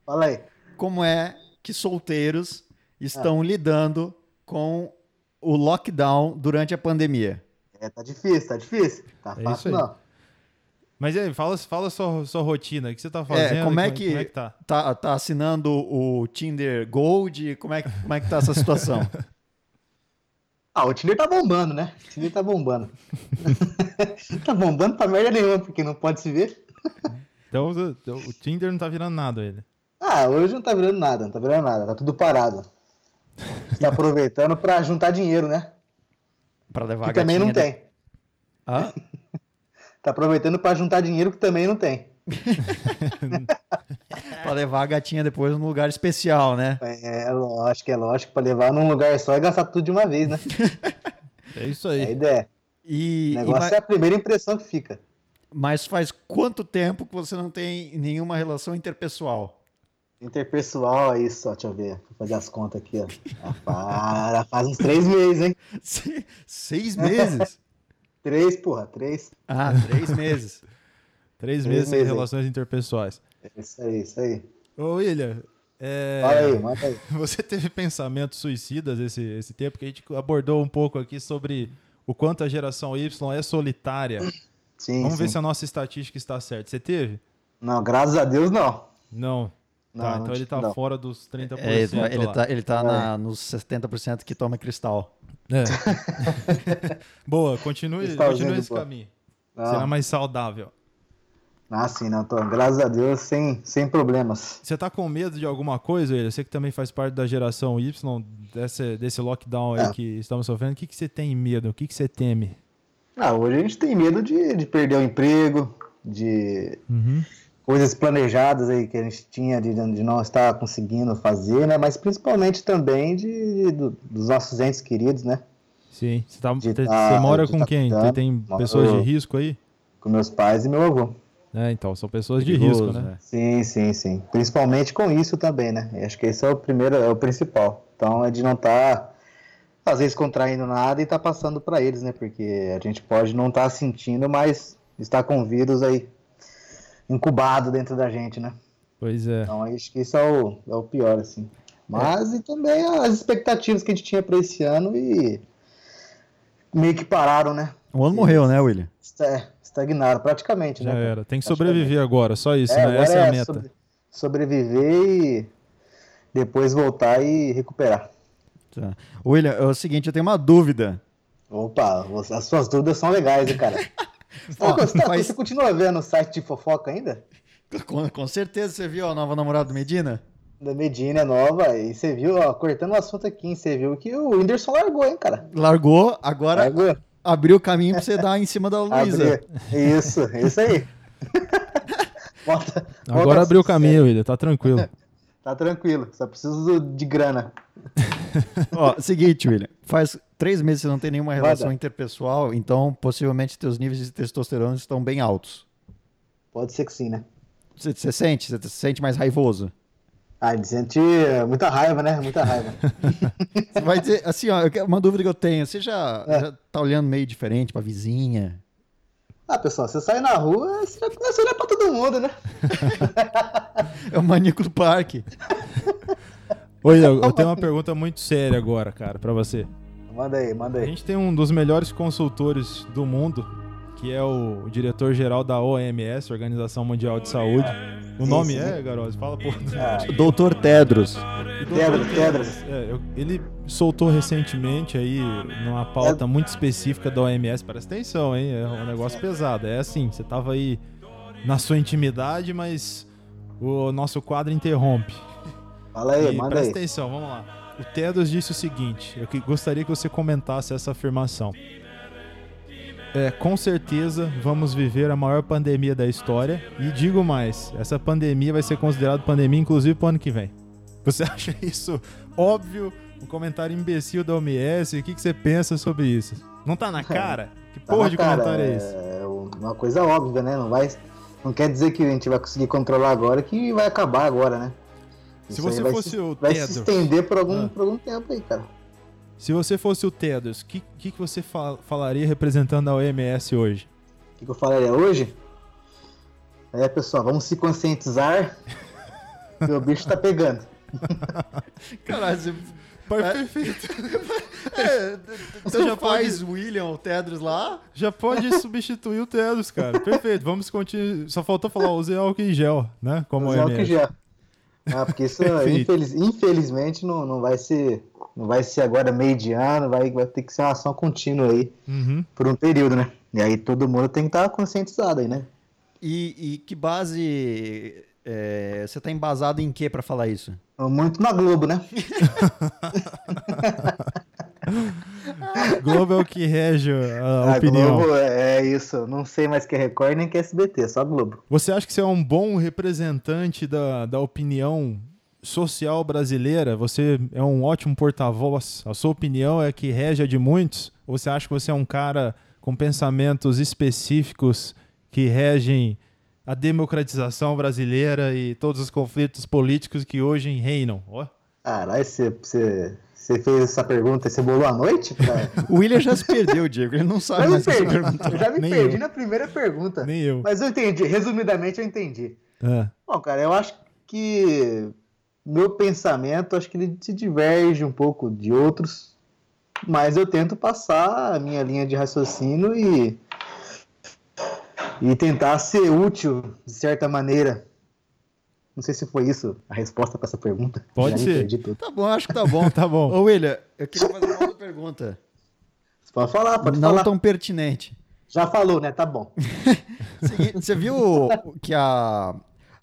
Fala aí. Como é que solteiros estão lidando com o lockdown durante a pandemia? É, tá difícil, tá difícil. Tá É fácil não. Mas aí, fala, fala sua, sua rotina. O que você tá fazendo? É, como é que, como é que tá? tá? Tá assinando o Tinder Gold? Como é que, como é que tá essa situação? Ah, o Tinder tá bombando, né? O Tinder tá bombando. tá bombando pra merda nenhuma, porque não pode se ver. Então o, o Tinder não tá virando nada ele. Ah, hoje não tá virando nada, não tá virando nada, tá tudo parado. Você tá aproveitando pra juntar dinheiro, né? Pra levar Que a também não de- tem. Hã? Tá aproveitando pra juntar dinheiro que também não tem. Pra levar a gatinha depois num lugar especial, né? É lógico, é lógico, pra levar num lugar só e gastar tudo de uma vez, né? É isso É a aí. ideia. E, O e negócio ma- é a primeira impressão que fica. Mas faz quanto tempo que você não tem nenhuma relação interpessoal? Interpessoal, é isso, ó, deixa eu ver. Vou fazer as contas aqui, ó. Ah, para, faz uns três meses, hein? Se- Seis meses? Três, porra, três. Ah, três meses. Três Três meses meses aí. relações interpessoais. É Isso aí, isso aí. Ô, William, é, aí, manda aí. você teve pensamentos suicidas esse, esse tempo que a gente abordou um pouco aqui sobre o quanto a geração Y é solitária. Sim, Vamos ver sim. se a nossa estatística está certa. Você teve? Não, graças a Deus, não. Não. Não, tá, não então ele tá não. fora dos 30%. É, ele tá, ele tá, ele tá na- nos 70% que toma cristal. É. Boa, continue, continue de esse boa. caminho. Será mais saudável. Ah, sim, não, tô, graças a Deus, sem, sem problemas. Você tá com medo de alguma coisa, William? Você que também faz parte da geração Y, desse, desse lockdown aí É. que estamos sofrendo, o que, que você tem medo? O que, que você teme? Ah, hoje a gente tem medo de, de perder o emprego, de Uhum. Coisas planejadas aí que a gente tinha de, de não estar conseguindo fazer, né? Mas principalmente também de, do- dos nossos entes queridos, né? Sim. Você, tá, De você tá- mora de com tá quem? Você cuidando. tem Moro- pessoas de risco aí? Com meus pais e meu avô. É, então, são pessoas de risco, né? Sim, sim, sim. Principalmente com isso também, né? Eu Acho que esse é o primeiro, é o principal. Então é de não estar, às vezes, contraindo nada e estar passando para eles, né? Porque a gente pode não estar sentindo, mas está com vírus aí incubado dentro da gente, né? Pois é. Então acho que isso é o, é o pior, assim. Mas e também as expectativas que a gente tinha para esse ano e meio que pararam, né? O ano morreu, né, William? É, estagnaram praticamente, Já né? cara? era. Tem que sobreviver agora, só isso, É, né? Essa é a é meta. sobre- sobreviver e depois voltar e recuperar. Tá. William, é o seguinte, eu tenho uma dúvida. Opa, as suas dúvidas são legais, hein, cara? Você, tá Ó, gostando? mas- Você continua vendo o site de fofoca ainda? Com, com certeza você viu a nova namorada do Medina? Da Medina nova, e você viu, ó, cortando o assunto aqui, hein, você viu que o Whindersson largou, hein, cara? Largou, agora Largou. abriu o caminho pra você dar em cima da Luísa. Isso, isso aí. Volta- Agora volta abriu o caminho, William, tá tranquilo. Tá tranquilo, só preciso de grana. Ó, seguinte, William. Faz três meses que você não tem nenhuma relação interpessoal, então possivelmente teus níveis de testosterona estão bem altos. Pode ser que sim, né? Você, você sente? Você se sente mais raivoso? Ah, ele sente muita raiva, né? Muita raiva. Você vai dizer, assim, ó, uma dúvida que eu tenho. Você já, É. já tá olhando meio diferente pra vizinha? Ah, pessoal, você sai na rua, você já começa a olhar pra todo mundo, né? É o maníaco do parque. Oi, eu, eu tenho uma pergunta muito séria agora, cara, pra você. Manda aí, manda A aí. gente tem um dos melhores consultores do mundo, que é o diretor-geral da OMS, Organização Mundial de Saúde. O Sim, nome sim. é, Garoz? Fala, pô. Doutor Tedros. Pedras, pedras. É, eu- ele soltou recentemente aí numa pauta muito específica da OMS. Presta atenção, hein? É um negócio pesado. É assim, você tava aí na sua intimidade, mas o nosso quadro interrompe. Fala aí, E manda presta aí. atenção, vamos lá. O Tedros disse o seguinte: eu que- gostaria que você comentasse essa afirmação. É, com certeza vamos viver a maior pandemia da história. E digo mais: essa pandemia vai ser considerada pandemia, inclusive pro ano que vem. Você acha isso óbvio? Um comentário imbecil da OMS? O que, que você pensa sobre isso? Não tá na cara? Que Tá porra de cara, comentário é esse? É uma coisa óbvia, né? Não vai. Não quer dizer que a gente vai conseguir controlar agora que vai acabar agora, né? Se você vai fosse se, o Vai Tedros. se estender por algum, Ah. por algum tempo aí, cara. Se você fosse o Tedros, o que, que, que você fa- falaria representando a OMS hoje? O que, que eu falaria hoje? É, pessoal, vamos se conscientizar o bicho tá pegando. Caralho, você, Perfeito. é, Você já faz William, o Tedros lá? Já pode substituir o Tedros, cara. Perfeito. Vamos continuar. Só faltou falar, use álcool em gel, né? Como Usar álcool em gel. Ah, porque isso, infeliz- infelizmente, não, não vai ser. Não vai ser agora meio de ano, vai, vai ter que ser uma ação contínua aí Uhum. por um período, né? E aí todo mundo tem que estar conscientizado aí, né? E, e que base é, você tá embasado em quê pra falar isso? Muito na Globo, né? Globo é o que rege a A opinião. Globo é isso. Não sei mais que é Record nem que é SBT, só Globo. Você acha que você é um bom representante da, da opinião social brasileira? Você é um ótimo porta-voz? A sua opinião é que rege a de muitos? Ou você acha que você é um cara com pensamentos específicos que regem a democratização brasileira e todos os conflitos políticos que hoje reinam? Ó. Caralho, você, você, fez essa pergunta e você bolou à noite? Pra... O William já se perdeu, Diego. Ele não sabe Eu, mais perdi, perguntou. eu já me Nem perdi eu. na primeira pergunta. Nem eu. Mas eu entendi, resumidamente eu entendi. É. Bom, cara, eu acho que meu pensamento, acho que ele se diverge um pouco de outros, mas eu tento passar a minha linha de raciocínio e, e tentar ser útil de certa maneira. Não sei se foi isso a resposta para essa pergunta. Pode Já ser. Tá bom, acho que tá bom. Tá bom. Ô, William, eu queria fazer uma outra pergunta. Você pode falar, pode não falar. tão pertinente. Já falou, né? Tá bom. Você viu que a,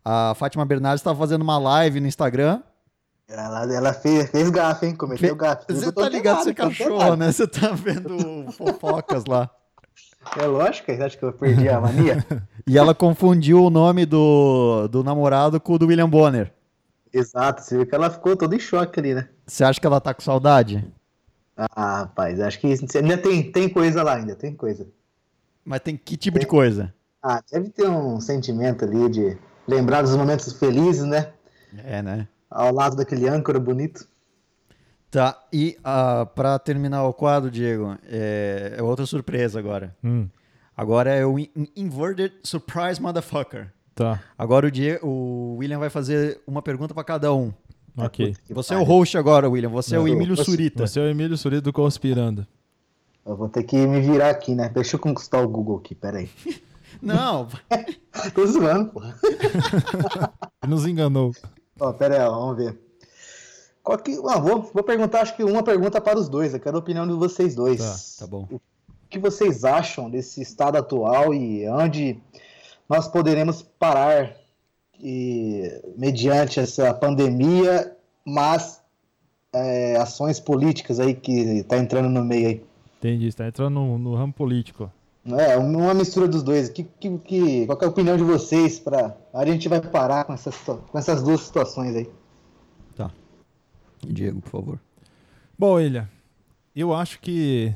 a Fátima Bernardes estava fazendo uma live no Instagram? Ela, ela fez, fez gafe, hein? Cometeu gafe. Você tá ligado, você tô cachorro, né? Você tá vendo fofocas lá. É lógico, acha que eu perdi a mania? E ela confundiu o nome do, do namorado com o do William Bonner. Exato, você viu que ela ficou toda em choque ali, né? Você acha que ela tá com saudade? Ah, rapaz, acho que ainda tem, tem coisa lá, ainda tem coisa. Mas tem que tipo de coisa? Ah, deve ter um sentimento ali de lembrar dos momentos felizes, né? É, né? Ao lado daquele âncora bonito. Tá, e ah, pra terminar o quadro, Diego, é, é outra surpresa agora. Hum, Agora é o in- Inverted Surprise Motherfucker. tá. Agora o, Die- o William vai fazer uma pergunta pra cada um. Ok. Você é o host agora, William. Você é o Não, Emílio você- Surita. Você é o Emílio Surito do Conspirando. Eu vou ter que me virar aqui, né? Deixa eu conquistar o Google aqui, peraí. Não, Tô zoando, porra. Nos enganou. Ó, pera aí, ó, vamos ver. Qual que... ah, vou, vou perguntar, acho que uma pergunta para os dois. Eu quero a opinião de vocês dois. Tá, tá bom. O que vocês acham desse estado atual e onde nós poderemos parar e, mediante essa pandemia, mas é, ações políticas aí que tá entrando no meio aí. Entendi. Você tá entrando no, no ramo político. É, uma mistura dos dois. Que, que, que- qual que é a opinião de vocês para a gente vai parar com essas, com essas duas situações aí? Tá. Diego, por favor. Bom, Ilha, eu acho que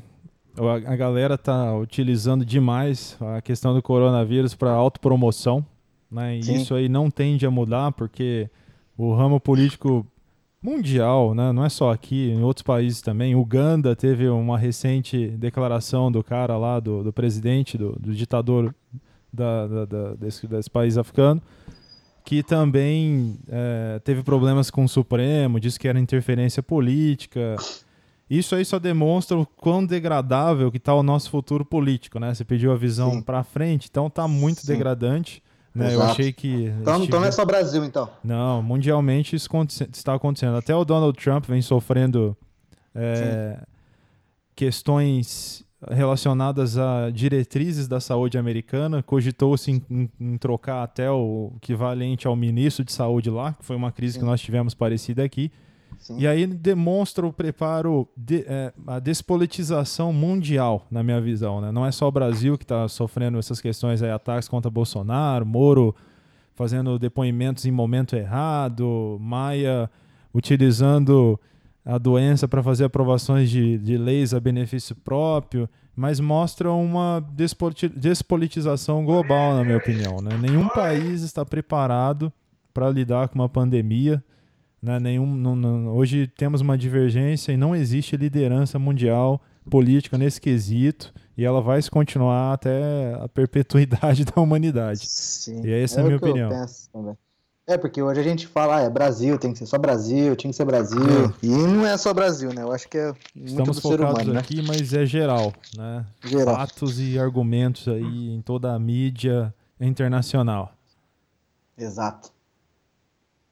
a galera tá utilizando demais a questão do coronavírus para autopromoção, né? E Sim. isso aí não tende a mudar porque o ramo político mundial, né? Não é só aqui, em outros países também. Uganda teve uma recente declaração do cara lá, do, do presidente, do, do ditador da, da- da- desse, desse país africano, que também eh, teve problemas com o Supremo, disse que era interferência política. Isso aí só demonstra o quão degradável que está o nosso futuro político, né? Você pediu a visão Sim. para frente, então tá muito Sim. degradante. Né? Eu achei que. Então, então não é só Brasil, então. não, mundialmente isso está acontecendo. Até o Donald Trump vem sofrendo é, questões relacionadas a diretrizes da saúde americana. Cogitou-se em, em- em trocar até o equivalente ao ministro de saúde lá, que foi uma crise que nós tivemos parecida aqui. Sim. E aí demonstra o preparo, de- é, a despolitização mundial, na minha visão. Né? Não é só o Brasil que está sofrendo essas questões, aí, ataques contra Bolsonaro, Moro fazendo depoimentos em momento errado, Maia utilizando a doença para fazer aprovações de, de leis a benefício próprio, mas mostra uma despolitização global, na minha opinião. Né? Nenhum país está preparado para lidar com uma pandemia. Né? Nenhum, não- não- hoje temos uma divergência e não existe liderança mundial política nesse quesito e ela vai se continuar até a perpetuidade da humanidade. Sim. E essa é a minha opinião. É, porque hoje a gente fala, ah, é Brasil, tem que ser só Brasil, tinha que ser Brasil. E não é só Brasil, né? Eu acho que é muito Estamos do ser focados humano, né? aqui, mas é geral, né? Geral. Fatos e argumentos aí em toda a mídia internacional. Exato.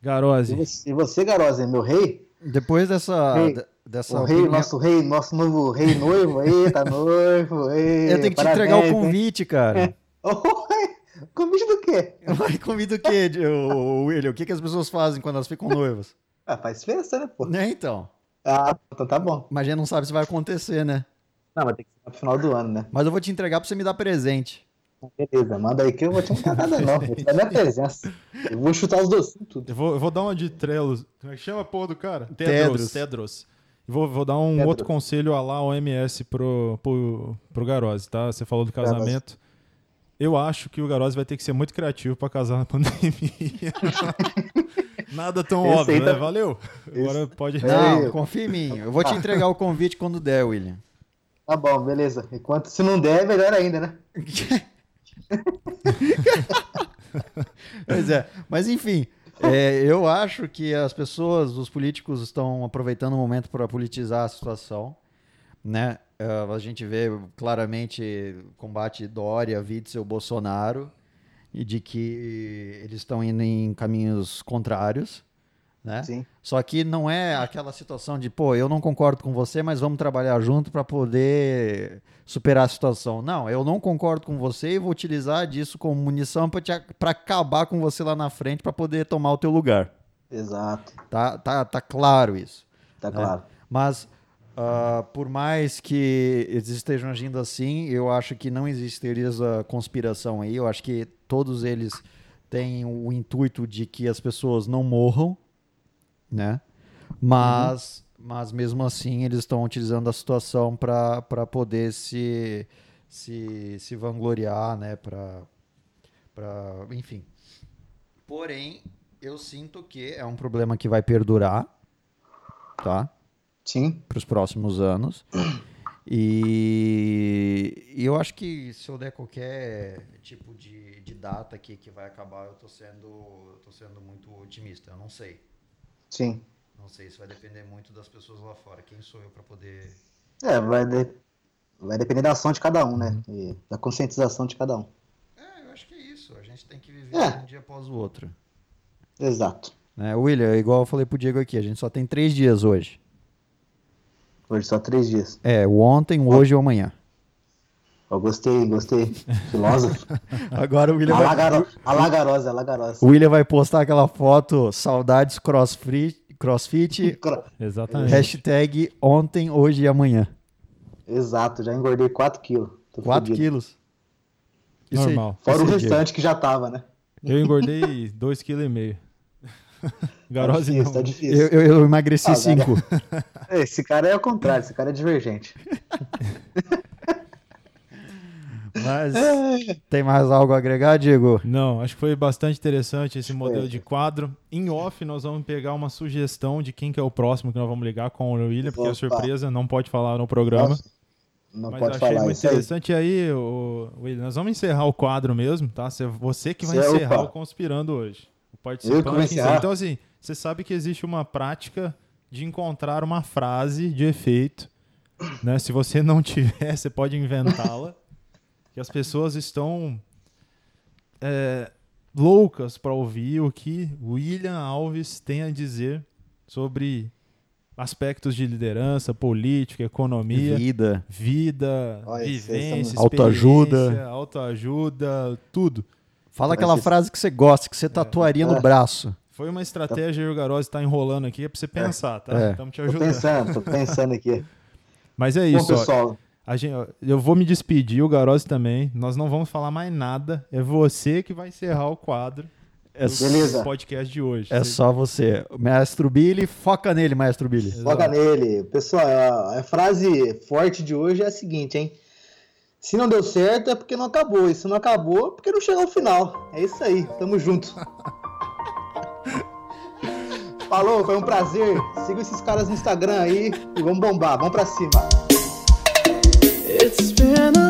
Garose. e você, Garosa, é meu rei? Depois dessa, Rei. de- dessa O rei, opinião- nosso rei, nosso novo rei noivo aí, tá noivo. Ei, Eu tenho que te parabéns, entregar o hein? convite, cara. Oi, convite do quê? Vai, convite o quê, o William? O que, que as pessoas fazem quando elas ficam noivas? Ah, faz festa, né, pô? Né, então. Ah, então tá bom. Mas a gente não sabe se vai acontecer, né? Não, mas tem que ser no final do ano, né? Mas eu vou te entregar pra você me dar presente. Beleza, manda aí que eu vou te mandar nada não. Dar minha presença. Eu vou chutar os docinhos tudo. Eu vou, eu vou dar uma de Trelos. Como é que chama a porra do cara? Tedros. Tedros. E Vou, vou dar um Tedros. outro conselho a lá OMS pro, pro, pro Garose, tá? Você falou do casamento. Eu acho que o Garose vai ter que ser muito criativo pra casar na pandemia. Nada tão Esse óbvio, né? tá- Valeu. Agora pode. É. Não, confia em mim. Eu vou te entregar o convite quando der, William. Tá bom, beleza. Enquanto se não der, é melhor ainda, né? Pois é, mas enfim, é, eu acho que as pessoas, os políticos estão aproveitando o momento para politizar a situação, né? É, a gente vê claramente combate Dória, Witzel, Bolsonaro e de que eles estão indo em caminhos contrários, né? Sim. Só que não é aquela situação de, pô, eu não concordo com você, mas vamos trabalhar junto para poder superar a situação. Não, eu não concordo com você e vou utilizar disso como munição para acabar com você lá na frente para poder tomar o teu lugar. Exato. Tá, tá, tá claro isso. Tá né? claro. Mas ah, por mais que eles estejam agindo assim, eu acho que não existe teorias da conspiração aí. Eu acho que todos eles têm o intuito de que as pessoas não morram, né? Mas, mas mesmo assim eles estão utilizando a situação para poder se, se, se vangloriar, né? Para, para, enfim. Porém, eu sinto que é um problema que vai perdurar, tá? Sim. para os próximos anos. E, e eu acho que se eu der qualquer tipo de, de data aqui que vai acabar, eu tô sendo, eu tô sendo muito otimista. Eu não sei. Sim. Não sei, isso vai depender muito das pessoas lá fora. Quem sou eu para poder. É, vai, de- vai depender da ação de cada um, né? E da conscientização de cada um. É, eu acho que é isso. A gente tem que viver É. um dia após o outro. Exato. Né? William, igual eu falei pro Diego aqui, a gente só tem três dias hoje. Hoje só três dias. É, o ontem, o hoje e amanhã. Eu gostei, gostei. Filósofo. Agora o William A, vai, lagaro, a lagarosa, a lagarosa. o William vai postar aquela foto, saudades crossfit, crossfit Exatamente. Hashtag ontem, hoje e amanhã. Exato, já engordei 4 quilos. Tô 4 fudido. quilos. Isso aí. Normal. Fora o Esse é restante que já tava, né? Eu engordei 2,5 kg. Tá Garose difícil, não. tá difícil. Eu, eu, eu emagreci Ah, 5. Esse cara é o contrário, esse cara é divergente. Mas tem mais algo a agregar, Diego? Não, acho que foi bastante interessante esse modelo de quadro. Em off, nós vamos pegar uma sugestão de quem que é o próximo que nós vamos ligar com o William, porque é surpresa, não pode falar no programa. Nossa, não Mas pode achei falar muito aí. interessante. E aí, o, William, nós vamos encerrar o quadro mesmo, tá? Cê- Você que vai Cê- encerrar opa. o Conspirando hoje. O participante? Então, assim, você sabe que existe uma prática de encontrar uma frase de efeito. Né? Se você não tiver, você pode inventá-la. Que as pessoas estão é, loucas para ouvir o que William Alves tem a dizer sobre aspectos de liderança, política, economia Vida. vida, Olha, vivência, Autoajuda. autoajuda, tudo. Fala Vai aquela ser- frase que você gosta, que você tatuaria no É. braço. Foi uma estratégia e o Garose tá enrolando aqui é pra você pensar, tá? É. Estamos te Tô ajudando. pensando, tô pensando aqui. Mas é Bom, isso, ó. pessoal, A gente, eu vou me despedir, o Garose também. Nós não vamos falar mais nada. É você que vai encerrar o quadro É, do Beleza. podcast de hoje. é Você- só você. Maestro Billy, foca nele, Maestro Billy. foca nele. Pessoal, a, a frase forte de hoje é a seguinte, hein? Se não deu certo é porque não acabou. E se não acabou é porque não chegou ao final. É isso aí, tamo junto. Falou, foi um prazer. Siga esses caras no Instagram aí e vamos bombar, vamos pra cima. It's been a